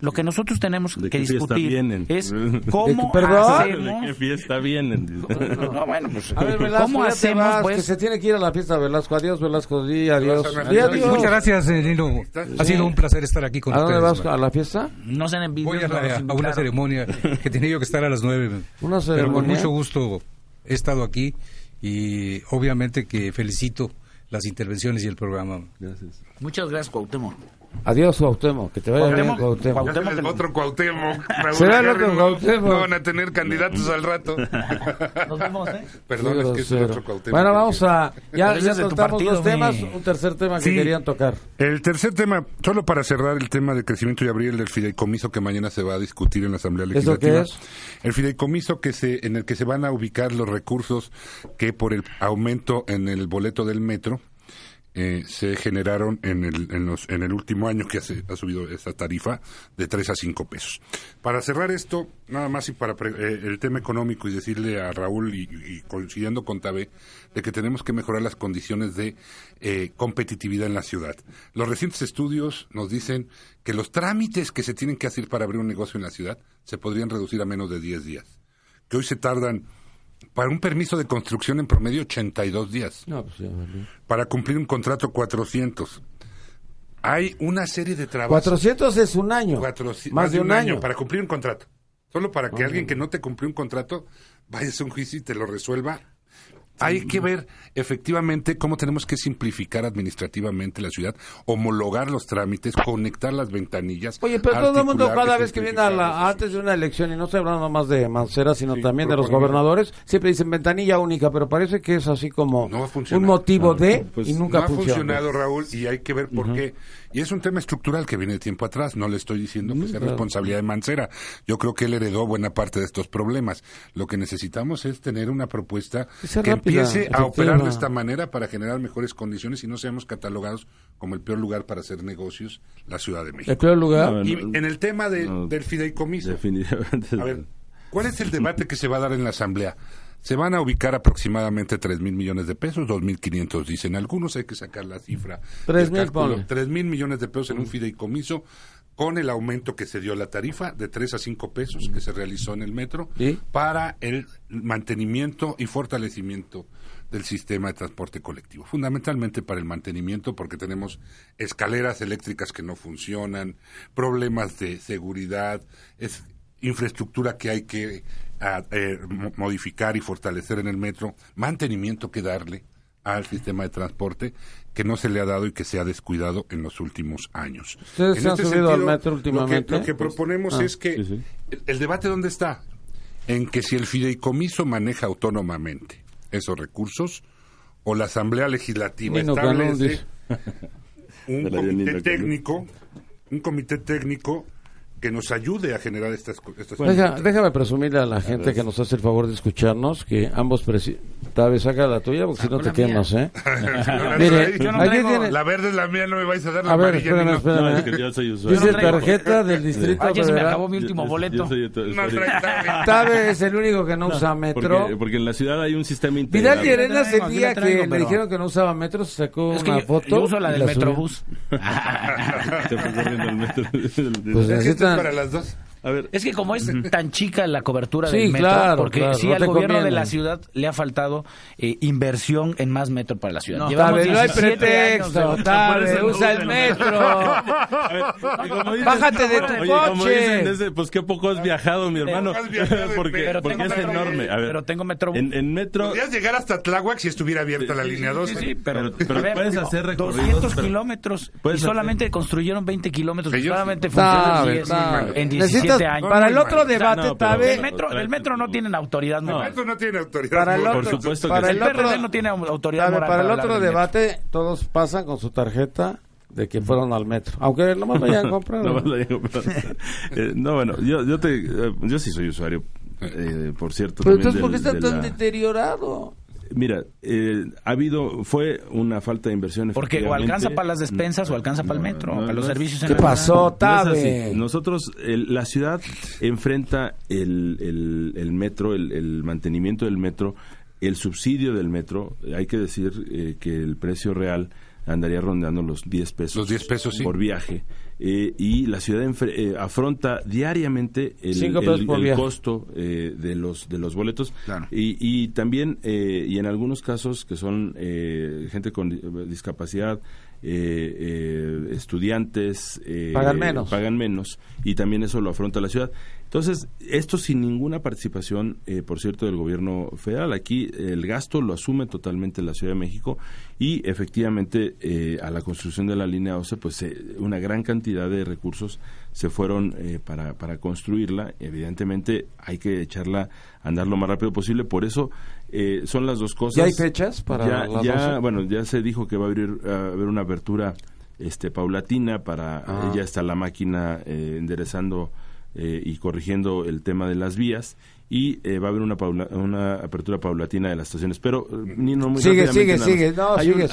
[SPEAKER 4] Lo que nosotros tenemos que discutir es cómo hacemos...
[SPEAKER 3] ¿De qué fiesta vienen?
[SPEAKER 2] No, bueno, pues, a ver, Velasco, ¿cómo hacemos, pues? Que se tiene que ir a la fiesta, Velasco. Adiós, Velasco. adiós. adiós.
[SPEAKER 5] Muchas gracias, eh, Nino. Ha sido un placer estar aquí con
[SPEAKER 2] ¿A
[SPEAKER 5] ustedes.
[SPEAKER 2] dónde vas? ¿A la fiesta?
[SPEAKER 4] No sean envidiosos.
[SPEAKER 5] Voy a, a, una ceremonia que tenía yo que estar a las nueve.
[SPEAKER 2] Una ceremonia.
[SPEAKER 5] Pero con mucho gusto he estado aquí y obviamente que felicito las intervenciones y el programa.
[SPEAKER 4] Gracias. Muchas gracias, Cuauhtémoc.
[SPEAKER 2] Adiós, Cuauhtémoc. Que te vaya bien, Cuauhtémoc.
[SPEAKER 6] Cuauhtémoc el otro Cuauhtémoc.
[SPEAKER 2] Será el otro Cuauhtémoc.
[SPEAKER 6] No van a tener candidatos al rato.
[SPEAKER 4] Nos vemos, ¿eh?
[SPEAKER 6] Perdón, es que es el otro Cuauhtémoc.
[SPEAKER 2] Bueno, vamos a... Ya, ya tratamos dos temas. Un tercer tema que querían tocar.
[SPEAKER 6] El tercer tema, solo para cerrar el tema de crecimiento y abrir el del fideicomiso que mañana se va a discutir en la Asamblea Legislativa.
[SPEAKER 2] ¿Eso qué es?
[SPEAKER 6] El fideicomiso que se, en el que se van a ubicar los recursos que por el aumento en el boleto del metro eh, se generaron en el, en, los, en el último año que ha subido esta tarifa de 3 a 5 pesos. Para cerrar esto, nada más y para eh, el tema económico y decirle a Raúl y, coincidiendo con Tabé de que tenemos que mejorar las condiciones de eh, competitividad en la ciudad. Los recientes estudios nos dicen que los trámites que se tienen que hacer para abrir un negocio en la ciudad se podrían reducir a menos de 10 días. Que hoy se tardan para un permiso de construcción en promedio 82 días. No, pues Para cumplir un contrato 400. Hay una serie de trabajos.
[SPEAKER 2] 400 es un año. más, de un, año.
[SPEAKER 6] para cumplir un contrato. Solo para que alguien que no te cumplió un contrato vaya a un juicio y te lo resuelva hay que ver efectivamente cómo tenemos que simplificar administrativamente la ciudad, homologar los trámites, conectar las ventanillas.
[SPEAKER 2] Oye, pero todo el mundo cada vez que viene a la, antes de una elección, y no estoy hablando más de Mancera, sino también de los gobernadores, siempre dicen ventanilla única, pero parece que es así como un motivo de pues y nunca
[SPEAKER 6] no ha funcionado, Raúl, y hay que ver por qué. Y es un tema estructural que viene de tiempo atrás. No le estoy diciendo que sea responsabilidad de Mancera. Yo creo que él heredó buena parte de estos problemas. Lo que necesitamos es tener una propuesta que, empiece a operar de esta manera para generar mejores condiciones y no seamos catalogados como el peor lugar para hacer negocios, la Ciudad de México.
[SPEAKER 2] ¿El peor lugar?
[SPEAKER 6] y en el tema del fideicomiso.
[SPEAKER 3] Definitivamente.
[SPEAKER 6] A ver, ¿cuál es el debate que se va a dar en la Asamblea? Se van a ubicar aproximadamente 3 mil millones de pesos, 2.500 dicen algunos, hay que sacar la cifra.
[SPEAKER 2] 3 mil,
[SPEAKER 6] 3 mil millones de pesos en un fideicomiso con el aumento que se dio la tarifa de 3 a 5 pesos que se realizó en el metro para el mantenimiento y fortalecimiento del sistema de transporte colectivo. Fundamentalmente para el mantenimiento porque tenemos escaleras eléctricas que no funcionan, problemas de seguridad, es infraestructura que hay que eh, modificar y fortalecer en el metro, mantenimiento que darle al sistema de transporte que no se le ha dado y que se ha descuidado en los últimos años.
[SPEAKER 2] ¿Ustedes se han este subido al metro últimamente?
[SPEAKER 6] Lo que, proponemos es que El, debate dónde está, en que si el fideicomiso maneja autónomamente esos recursos o la Asamblea Legislativa establece un comité técnico, un comité técnico que nos ayude a generar estas, estas
[SPEAKER 2] déjame presumirle a la gente que nos hace el favor de escucharnos que ambos tal vez saca la tuya porque si no te quemas ¿eh?
[SPEAKER 6] Mire, la verde es la mía no me vais a dar la a ver espérame,
[SPEAKER 2] espérame, dice tarjeta del distrito
[SPEAKER 4] ah, ya se me acabó mi último boleto.
[SPEAKER 2] Tabe es el único que no, usa metro.
[SPEAKER 3] Porque, en la ciudad hay un sistema integrado
[SPEAKER 2] Vidal Llerenas el día que le dijeron que no usaba metro se sacó una foto yo
[SPEAKER 4] uso la del metrobús.
[SPEAKER 6] Pues necesita para las dos.
[SPEAKER 4] Es que como es tan chica la cobertura del metro, porque si al gobierno de la ciudad le ha faltado eh, inversión en más metro para la ciudad.
[SPEAKER 2] No, no hay pretexto, usa el metro. Bájate de tu coche.
[SPEAKER 3] pues qué poco has viajado, mi hermano. porque porque es enorme. A ver,
[SPEAKER 4] pero tengo metro.
[SPEAKER 3] En, metro.
[SPEAKER 6] Podrías llegar hasta Tláhuac si estuviera abierta la línea 2.
[SPEAKER 4] Sí, sí, pero, puedes hacer recorridos. 200 kilómetros. Y solamente construyeron 20 kilómetros. Solamente funciona en 17
[SPEAKER 2] para el otro debate,
[SPEAKER 4] El metro, el metro no tiene autoridad
[SPEAKER 6] moral. El metro no tiene autoridad Para
[SPEAKER 4] el otro, Por supuesto para el otro, no tiene autoridad moral.
[SPEAKER 2] Para el otro debate, todos pasan con su tarjeta de que fueron al metro, aunque no me vayan a comprar. no,
[SPEAKER 3] eh, no, bueno, yo, yo, te, eh, yo sí soy usuario, eh, por cierto.
[SPEAKER 2] Pero entonces, ¿por qué está tan deteriorado?
[SPEAKER 3] Mira, eh, ha habido, fue una falta de inversión.
[SPEAKER 4] Porque o alcanza para las despensas o alcanza para el metro, para los servicios.
[SPEAKER 2] ¿Qué pasó, Tabe?
[SPEAKER 3] Nosotros, la ciudad enfrenta el, el, metro, el, mantenimiento del metro, el subsidio del metro. Hay que decir eh, que el precio real andaría rondando los 10 pesos,
[SPEAKER 6] los 10 pesos
[SPEAKER 3] por viaje. Eh, y la ciudad eh, afronta diariamente el, costo eh, de los de los boletos. Y, y, también y en algunos casos que son gente con discapacidad estudiantes
[SPEAKER 2] pagan menos.
[SPEAKER 3] pagan menos y también eso lo afronta la ciudad entonces, esto sin ninguna participación, eh, por cierto, del gobierno federal. Aquí el gasto lo asume totalmente la Ciudad de México y efectivamente eh, a la construcción de la línea 12, pues eh, una gran cantidad de recursos se fueron para, para construirla. Evidentemente hay que echarla a andar lo más rápido posible. Por eso son las dos cosas.
[SPEAKER 2] ¿Ya hay fechas para
[SPEAKER 3] ya, ya Bueno, ya se dijo que va a haber, a haber una apertura este paulatina para... Ah. Ya está la máquina enderezando y corrigiendo el tema de las vías y eh, va a haber una, una apertura paulatina de las estaciones. Pero, eh, Nino, muy
[SPEAKER 2] sigue, sigue, sigue,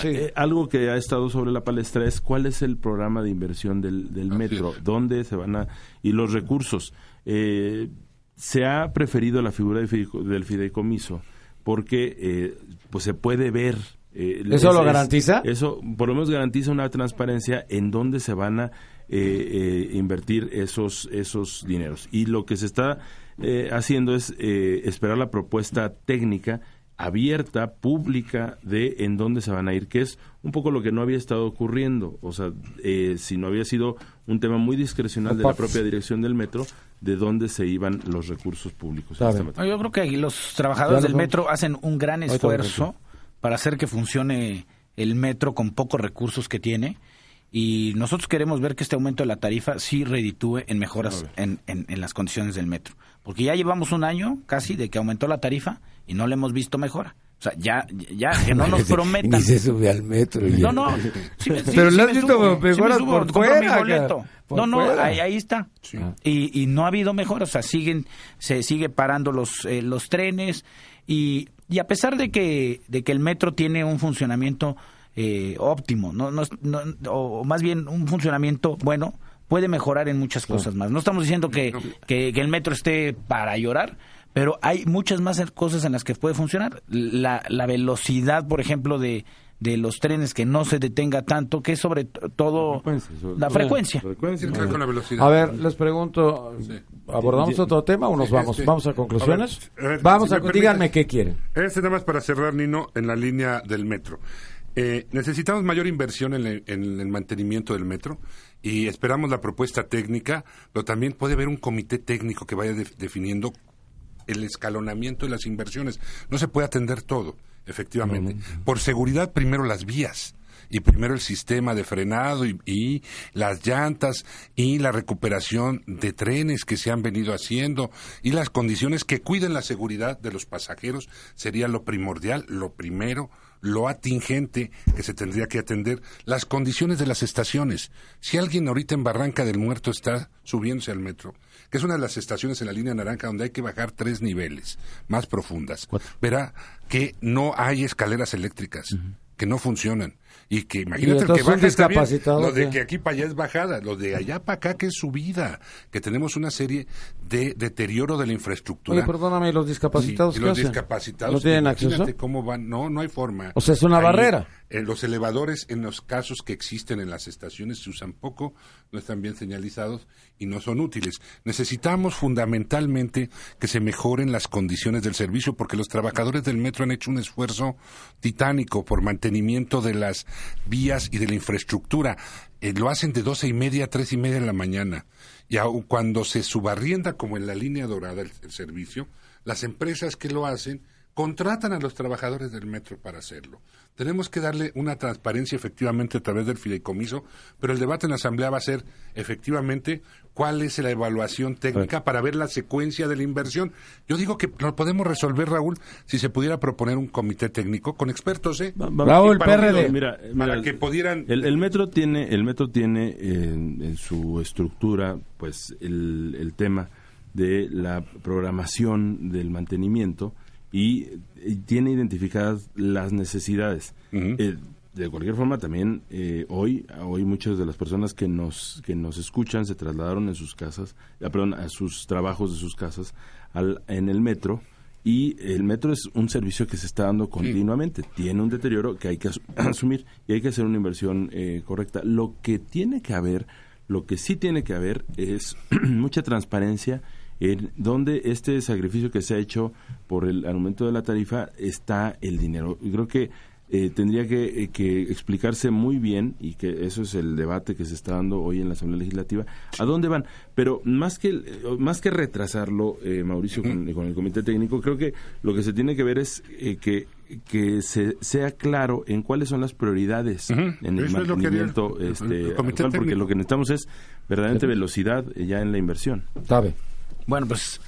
[SPEAKER 3] eh, algo que ha estado sobre la palestra es cuál es el programa de inversión del, del metro, dónde se van a... y los recursos. se ha preferido la figura del fideicomiso porque pues se puede ver
[SPEAKER 2] ¿Eso lo garantiza?
[SPEAKER 3] eso por lo menos garantiza una transparencia en dónde se van a invertir esos esos dineros. Y lo que se está eh, haciendo es eh, esperar la propuesta técnica abierta, pública, de en dónde se van a ir, que es un poco lo que no había estado ocurriendo. O sea, eh, si no había sido un tema muy discrecional de la propia dirección del metro, de dónde se iban los recursos públicos.
[SPEAKER 4] Este yo creo que los trabajadores del metro hacen un gran esfuerzo para hacer que funcione el metro con pocos recursos que tiene y nosotros queremos ver que este aumento de la tarifa sí reditúe en mejoras en, en, las condiciones del metro. Porque ya llevamos un año casi de que aumentó la tarifa y no le hemos visto mejora. O sea, ya, ya, que no nos prometan.
[SPEAKER 2] Ni se sube al metro.
[SPEAKER 4] No, no.
[SPEAKER 2] Pero le has visto mejoras por fuera.
[SPEAKER 4] no, no, ahí, está. Y, y no ha habido mejora. O sea, siguen, se sigue parando los, eh, los trenes. Y, y a pesar de que, de que el metro tiene un funcionamiento eh, óptimo, no, no, o más bien un funcionamiento bueno, puede mejorar en muchas cosas más. No estamos diciendo que, que, el metro esté para llorar, pero hay muchas más cosas en las que puede funcionar. La, la velocidad, por ejemplo, de, de los trenes que no se detenga tanto, que es sobre todo la frecuencia.
[SPEAKER 2] A ver, les pregunto, ¿abordamos otro tema o nos vamos? ¿Vamos a conclusiones? vamos a, díganme qué quieren.
[SPEAKER 6] Este nada más para cerrar, Nino, en la línea del metro. Eh, necesitamos mayor inversión en, el mantenimiento del metro y esperamos la propuesta técnica, pero también puede haber un comité técnico que vaya definiendo el escalonamiento de las inversiones. No se puede atender todo, efectivamente. Por seguridad, primero las vías y primero el sistema de frenado y, las llantas y la recuperación de trenes que se han venido haciendo y las condiciones que cuiden la seguridad de los pasajeros sería lo primordial, lo primero lo atingente que se tendría que atender, las condiciones de las estaciones. Si alguien ahorita en Barranca del Muerto está subiéndose al metro, que es una de las estaciones en la línea naranja donde hay que bajar tres niveles más profundas, verá que no hay escaleras eléctricas, que no funcionan y que imagínate el que baja está bien, lo de que aquí para allá es bajada, lo de allá para acá que es subida, que tenemos una serie de deterioro de la infraestructura.
[SPEAKER 2] Oye, perdóname, los discapacitados?
[SPEAKER 6] los discapacitados.
[SPEAKER 2] ¿No tienen acceso?
[SPEAKER 6] cómo van, no, no hay forma.
[SPEAKER 2] O sea, es una barrera.
[SPEAKER 6] En los elevadores, en los casos que existen en las estaciones, se usan poco, no están bien señalizados y no son útiles. Necesitamos fundamentalmente que se mejoren las condiciones del servicio porque los trabajadores del metro han hecho un esfuerzo titánico por mantenimiento de las vías y de la infraestructura. Eh, lo hacen de doce y media a tres y media de la mañana. Y cuando se subarrienda, como en la línea dorada, el servicio, las empresas que lo hacen contratan a los trabajadores del metro para hacerlo. Tenemos que darle una transparencia efectivamente a través del fideicomiso, pero el debate en la Asamblea va a ser efectivamente cuál es la evaluación técnica para ver la secuencia de la inversión. Yo digo que lo podemos resolver, Raúl, si se pudiera proponer un comité técnico con expertos, ¿eh?
[SPEAKER 2] Raúl, PRD.
[SPEAKER 3] Mira, para que pudieran... El, metro tiene, el metro tiene en, su estructura, pues, el, el tema de la programación del mantenimiento y, tiene identificadas las necesidades. Eh, de cualquier forma, también eh, hoy, hoy muchas de las personas que nos, que nos escuchan se trasladaron en sus casas, ah, perdón, a sus trabajos de sus casas al, en el metro y el metro es un servicio que se está dando continuamente. Tiene un deterioro que hay que asumir y hay que hacer una inversión eh, correcta. Lo que tiene que haber, lo que sí tiene que haber es mucha transparencia en donde este sacrificio que se ha hecho por el aumento de la tarifa está el dinero. Y creo que eh, tendría eh, que, explicarse muy bien, y que eso es el debate que se está dando hoy en la Asamblea Legislativa, a dónde van. Pero más que, eh, más que retrasarlo, Mauricio, con, el Comité Técnico, creo que lo que se tiene que ver es que que se sea claro en cuáles son las prioridades en el mantenimiento este, porque lo que necesitamos es verdaderamente velocidad ya en la inversión.
[SPEAKER 2] ¿Sabe?
[SPEAKER 4] Bueno, pues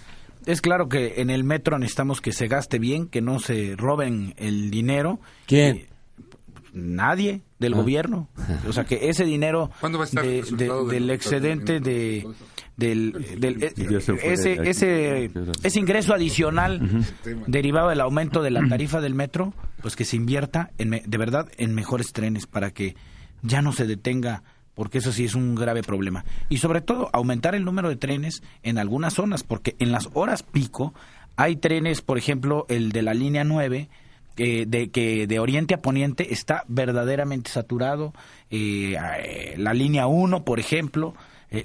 [SPEAKER 4] es claro que en el metro necesitamos que se gaste bien, que no se roben el dinero.
[SPEAKER 2] ¿Quién?
[SPEAKER 4] Eh, nadie del ah. gobierno. O sea, que ese dinero del excedente de, del, ese, ese, ese ingreso adicional derivado del aumento de la tarifa del metro, pues que se invierta en, de verdad en mejores trenes para que ya no se detenga porque eso sí es un grave problema. Y sobre todo, aumentar el número de trenes en algunas zonas, porque en las horas pico hay trenes, por ejemplo, el de la línea 9, eh, de que de oriente a poniente está verdaderamente saturado. Eh, eh, la línea 1, por ejemplo,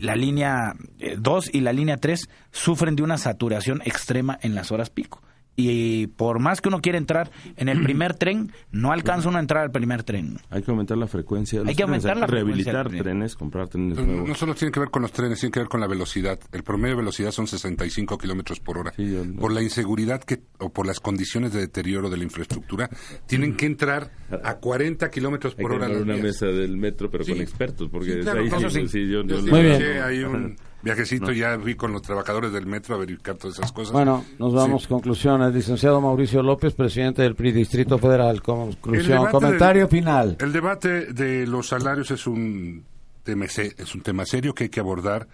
[SPEAKER 4] la línea 2 y la línea 3 sufren de una saturación extrema en las horas pico y por más que uno quiera entrar en el primer tren, no alcanza uno a entrar al primer tren.
[SPEAKER 3] Hay que aumentar la frecuencia.
[SPEAKER 4] Hay que aumentar la
[SPEAKER 3] Rehabilitar trenes, comprar trenes nuevos.
[SPEAKER 6] No solo tiene que ver con los trenes, tiene que ver con la velocidad. El promedio de velocidad son 65 kilómetros por hora. Por la inseguridad que o por las condiciones de deterioro de la infraestructura, tienen que entrar a 40 kilómetros por hora.
[SPEAKER 3] Hay una mesa del metro, pero con expertos, porque ahí
[SPEAKER 6] sí, yo, Muy bien. Hay un viajecito ya vi con los trabajadores del metro a verificar todas esas cosas.
[SPEAKER 2] Bueno, nos vamos. Conclusiones. Licenciado Mauricio López, presidente del PRI Distrito Federal. Conclusión. Comentario final.
[SPEAKER 6] El debate de los salarios es un tema, es un tema serio que hay que abordar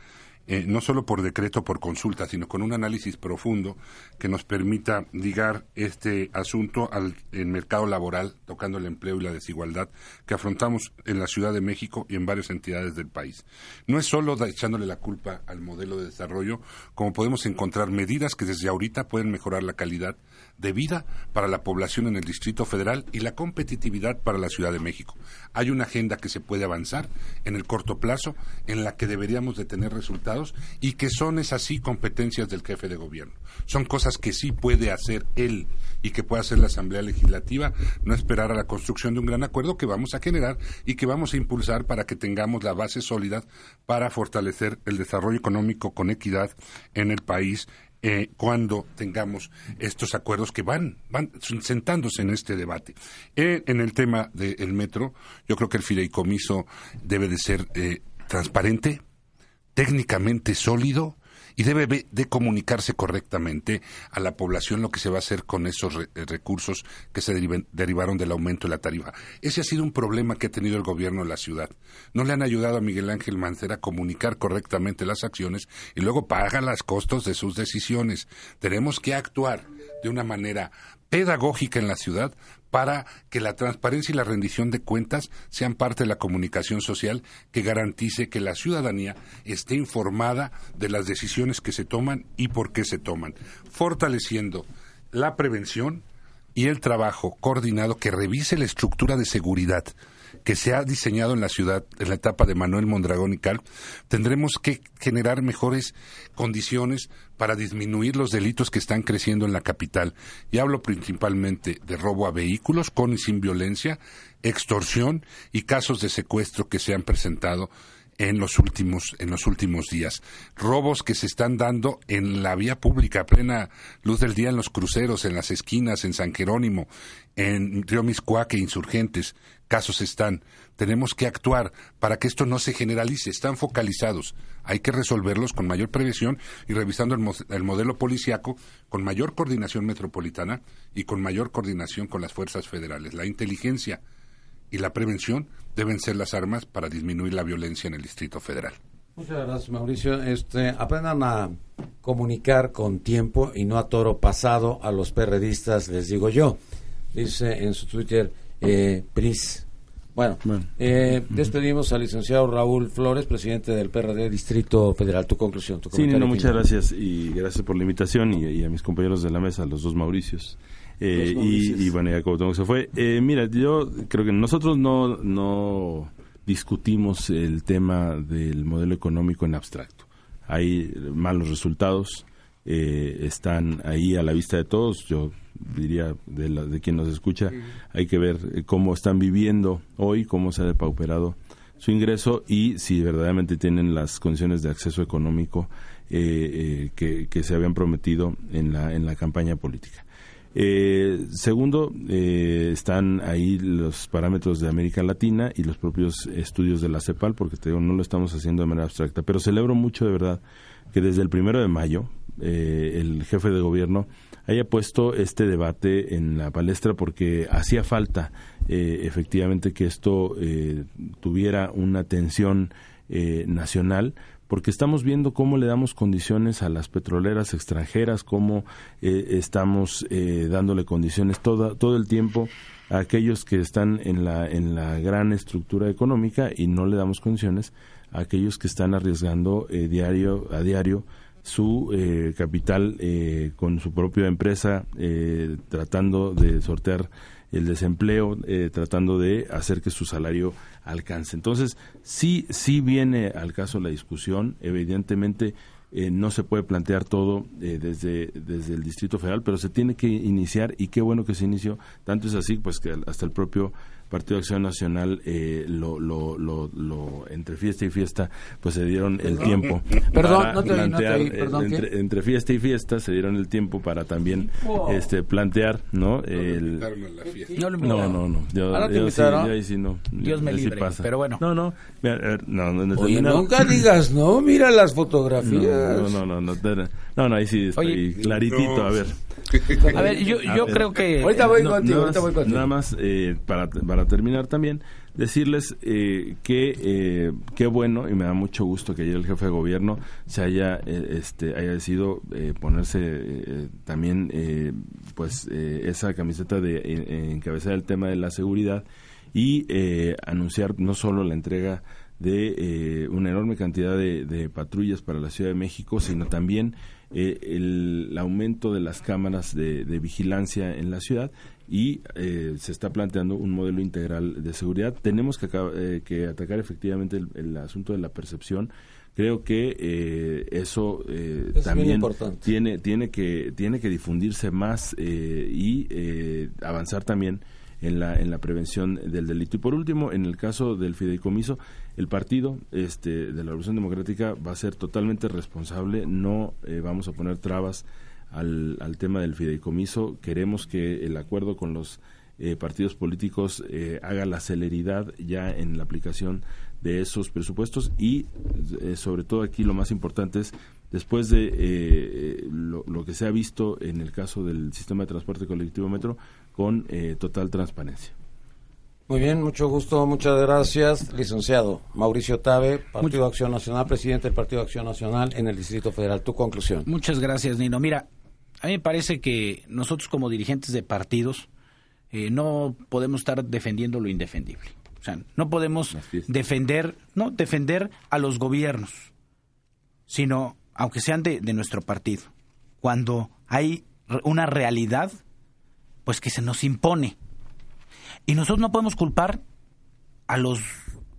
[SPEAKER 6] eh, no solo por decreto por consulta, sino con un análisis profundo que nos permita ligar este asunto al mercado laboral, tocando el empleo y la desigualdad que afrontamos en la Ciudad de México y en varias entidades del país. No es solo echándole la culpa al modelo de desarrollo, como podemos encontrar medidas que desde ahorita pueden mejorar la calidad de vida para la población en el Distrito Federal y la competitividad para la Ciudad de México. Hay una agenda que se puede avanzar en el corto plazo, en la que deberíamos de tener resultados y que son esas sí competencias del jefe de gobierno. Son cosas que sí puede hacer él y que puede hacer la Asamblea Legislativa, no esperar a la construcción de un gran acuerdo que vamos a generar y que vamos a impulsar para que tengamos la base sólida para fortalecer el desarrollo económico con equidad en el país eh, cuando tengamos estos acuerdos que van, van sentándose en este debate. Eh, en el tema del metro, yo creo que el fideicomiso debe de ser eh, transparente, técnicamente sólido, y debe de comunicarse correctamente a la población lo que se va a hacer con esos eh, recursos que se derivaron del aumento de la tarifa. Ese ha sido un problema que ha tenido el gobierno de la ciudad. No le han ayudado a Miguel Ángel Mancera a comunicar correctamente las acciones y luego paga los costos de sus decisiones. Tenemos que actuar de una manera pedagógica en la ciudad para que la transparencia y la rendición de cuentas sean parte de la comunicación social que garantice que la ciudadanía esté informada de las decisiones que se toman y por qué se toman, fortaleciendo la prevención y el trabajo coordinado que revise la estructura de seguridad que se ha diseñado en la ciudad en la etapa de Manuel Mondragón y Cal, tendremos que generar mejores condiciones para disminuir los delitos que están creciendo en la capital. Y hablo principalmente de robo a vehículos con y sin violencia, extorsión y casos de secuestro que se han presentado en los últimos en los últimos días. Robos que se están dando en la vía pública a plena luz del día en los cruceros, en las esquinas, en San Jerónimo, en Río Miscuaque, insurgentes. Casos están. Tenemos que actuar para que esto no se generalice. Están focalizados. Hay que resolverlos con mayor prevención y revisando el, el modelo policiaco con mayor coordinación metropolitana y con mayor coordinación con las fuerzas federales. La inteligencia y la prevención deben ser las armas para disminuir la violencia en el Distrito Federal.
[SPEAKER 2] Muchas gracias, Mauricio. Este, aprendan a comunicar con tiempo y no a toro pasado a los perredistas, les digo yo. Dice en su Twitter, eh, Pris. Bueno, eh, despedimos al licenciado Raúl Flores, presidente del PRD Distrito Federal. Tu conclusión, tu
[SPEAKER 3] Sí, muchas gracias y gracias por la invitación y, a mis compañeros de la mesa, los dos Mauricios. Eh, y, bueno, ya como se fue. Eh, mira, yo creo que nosotros no, no discutimos el tema del modelo económico en abstracto. Hay malos resultados, eh, están ahí a la vista de todos. Yo diría de, de quien nos escucha, hay que ver cómo están viviendo hoy, cómo se ha depauperado su ingreso y si verdaderamente tienen las condiciones de acceso económico que, que, se habían prometido en la, en la campaña política. Eh, segundo, eh, están ahí los parámetros de América Latina y los propios estudios de la CEPAL, porque te digo, no lo estamos haciendo de manera abstracta, pero celebro mucho de verdad que desde el primero de mayo eh, el jefe de gobierno haya puesto este debate en la palestra porque hacía falta efectivamente que esto tuviera una atención nacional porque estamos viendo cómo le damos condiciones a las petroleras extranjeras, cómo eh, estamos eh, dándole condiciones todo, todo el tiempo a aquellos que están en la, en la gran estructura económica y no le damos condiciones a aquellos que están arriesgando eh, diario a diario su capital con su propia empresa, tratando de sortear el desempleo, tratando de hacer que su salario alcance. Entonces, sí, sí viene al caso la discusión, evidentemente eh, no se puede plantear todo eh, desde, desde el Distrito Federal, pero se tiene que iniciar y qué bueno que se inició, tanto es así pues que hasta el propio Partido de Acción Nacional eh, lo, lo, lo, entre fiesta y fiesta pues se dieron el tiempo
[SPEAKER 2] perdón, no te, no perdón,
[SPEAKER 3] entre, entre, fiesta y fiesta se dieron el tiempo para también este plantear no, el
[SPEAKER 4] no,
[SPEAKER 3] no no no
[SPEAKER 4] yo,
[SPEAKER 3] yo, sí, yo ahí sí no
[SPEAKER 4] Dios me libre pasa. pero bueno
[SPEAKER 3] no no no, no,
[SPEAKER 2] Oye, nunca digas no mira las fotografías
[SPEAKER 3] no no no no no, no ahí sí estoy Oye, claritito a ver
[SPEAKER 4] a ver, yo, yo creo que...
[SPEAKER 2] Ahorita voy contigo, ahorita voy contigo.
[SPEAKER 3] Nada más, eh, para, para terminar también, decirles eh, que eh, qué bueno y me da mucho gusto que ayer el jefe de gobierno se haya eh, este haya decidido eh, ponerse eh, también pues esa camiseta de encabezar el tema de la seguridad y anunciar no solo la entrega de una enorme cantidad de, de, patrullas para la Ciudad de México, sino también eh, el, aumento de las cámaras de, vigilancia en la ciudad y eh, se está planteando un modelo integral de seguridad. Tenemos que, eh, que atacar efectivamente el, asunto de la percepción. Creo que eso también tiene tiene que tiene que difundirse más y avanzar también en la, en la prevención del delito. Y por último, en el caso del fideicomiso, el partido este, de la Revolución Democrática va a ser totalmente responsable, no eh, vamos a poner trabas al, al, tema del fideicomiso, queremos que el acuerdo con los eh, partidos políticos eh, haga la celeridad ya en la aplicación de esos presupuestos. Y sobre todo aquí lo más importante es después de lo, lo, que se ha visto en el caso del sistema de transporte colectivo metro con total transparencia.
[SPEAKER 2] Muy bien, mucho gusto, muchas gracias, licenciado Mauricio Tabe, Partido Acción Nacional, presidente del Partido Acción Nacional en el Distrito Federal. Tu conclusión.
[SPEAKER 4] Muchas gracias, Nino. Mira, a mí me parece que nosotros como dirigentes de partidos eh, no podemos estar defendiendo lo indefendible. O sea, no podemos defender, no defender a los gobiernos, sino, aunque sean de, de nuestro partido, cuando hay una realidad, pues que se nos impone y nosotros no podemos culpar a los,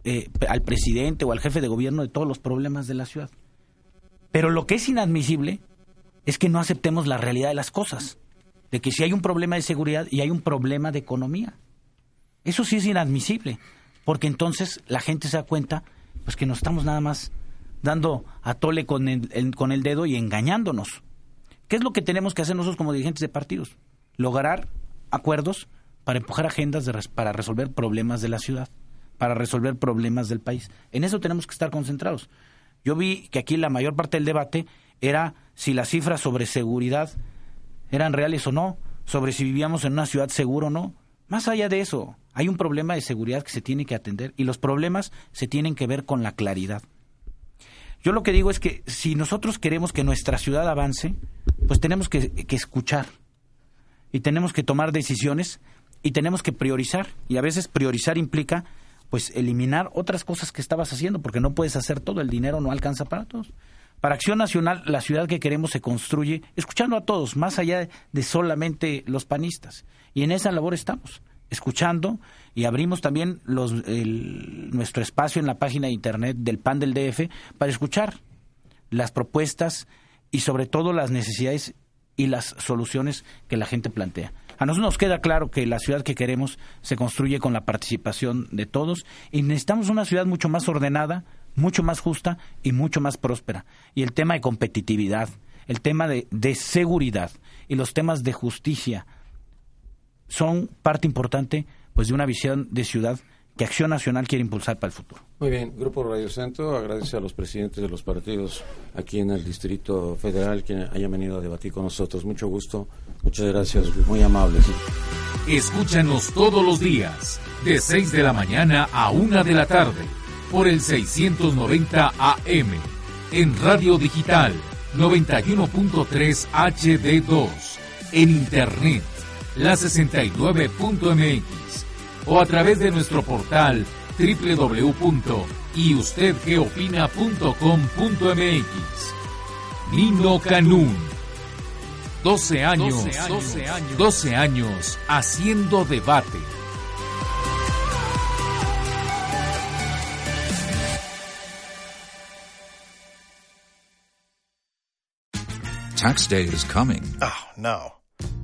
[SPEAKER 4] eh, al presidente o al jefe de gobierno de todos los problemas de la ciudad. Pero lo que es inadmisible es que no aceptemos la realidad de las cosas. De que si hay un problema de seguridad y hay un problema de economía. Eso sí es inadmisible. Porque entonces la gente se da cuenta pues que nos estamos nada más dando a tole con el, con el dedo y engañándonos. ¿Qué es lo que tenemos que hacer nosotros como dirigentes de partidos? Lograr acuerdos para empujar agendas para resolver problemas de la ciudad, para resolver problemas del país. En eso tenemos que estar concentrados. Yo vi que aquí la mayor parte del debate era si las cifras sobre seguridad eran reales o no, sobre si vivíamos en una ciudad segura o no. Más allá de eso, hay un problema de seguridad que se tiene que atender y los problemas se tienen que ver con la claridad. Yo lo que digo es que si nosotros queremos que nuestra ciudad avance, pues tenemos que, que escuchar y tenemos que tomar decisiones y tenemos que priorizar y a veces priorizar implica pues eliminar otras cosas que estabas haciendo porque no puedes hacer todo, el dinero no alcanza para todos. Para Acción Nacional, la ciudad que queremos se construye escuchando a todos, más allá de solamente los panistas. Y en esa labor estamos, escuchando y abrimos también nuestro espacio en la página de internet del PAN del DF para escuchar las propuestas y sobre todo las necesidades y las soluciones que la gente plantea. A nosotros nos queda claro que la ciudad que queremos se construye con la participación de todos y necesitamos una ciudad mucho más ordenada, mucho más justa y mucho más próspera. Y el tema de competitividad, el tema de, de seguridad y los temas de justicia son parte importante pues de una visión de ciudad que Acción Nacional quiere impulsar para el futuro.
[SPEAKER 2] Muy bien, Grupo Radio Centro agradece a los presidentes de los partidos aquí en el Distrito Federal que hayan venido a debatir con nosotros. Mucho gusto, muchas gracias, muy amables.
[SPEAKER 1] Escúchanos todos los días, de 6 de la mañana a 1 de la tarde, por el 690 AM en radio digital 91.3 HD2, en internet la69.mx o a través de nuestro portal www.yustedgeopina.com.mx. Nino Canún. 12 años, 12 años, 12 años haciendo debate.
[SPEAKER 7] Tax day is coming.
[SPEAKER 8] Oh, no.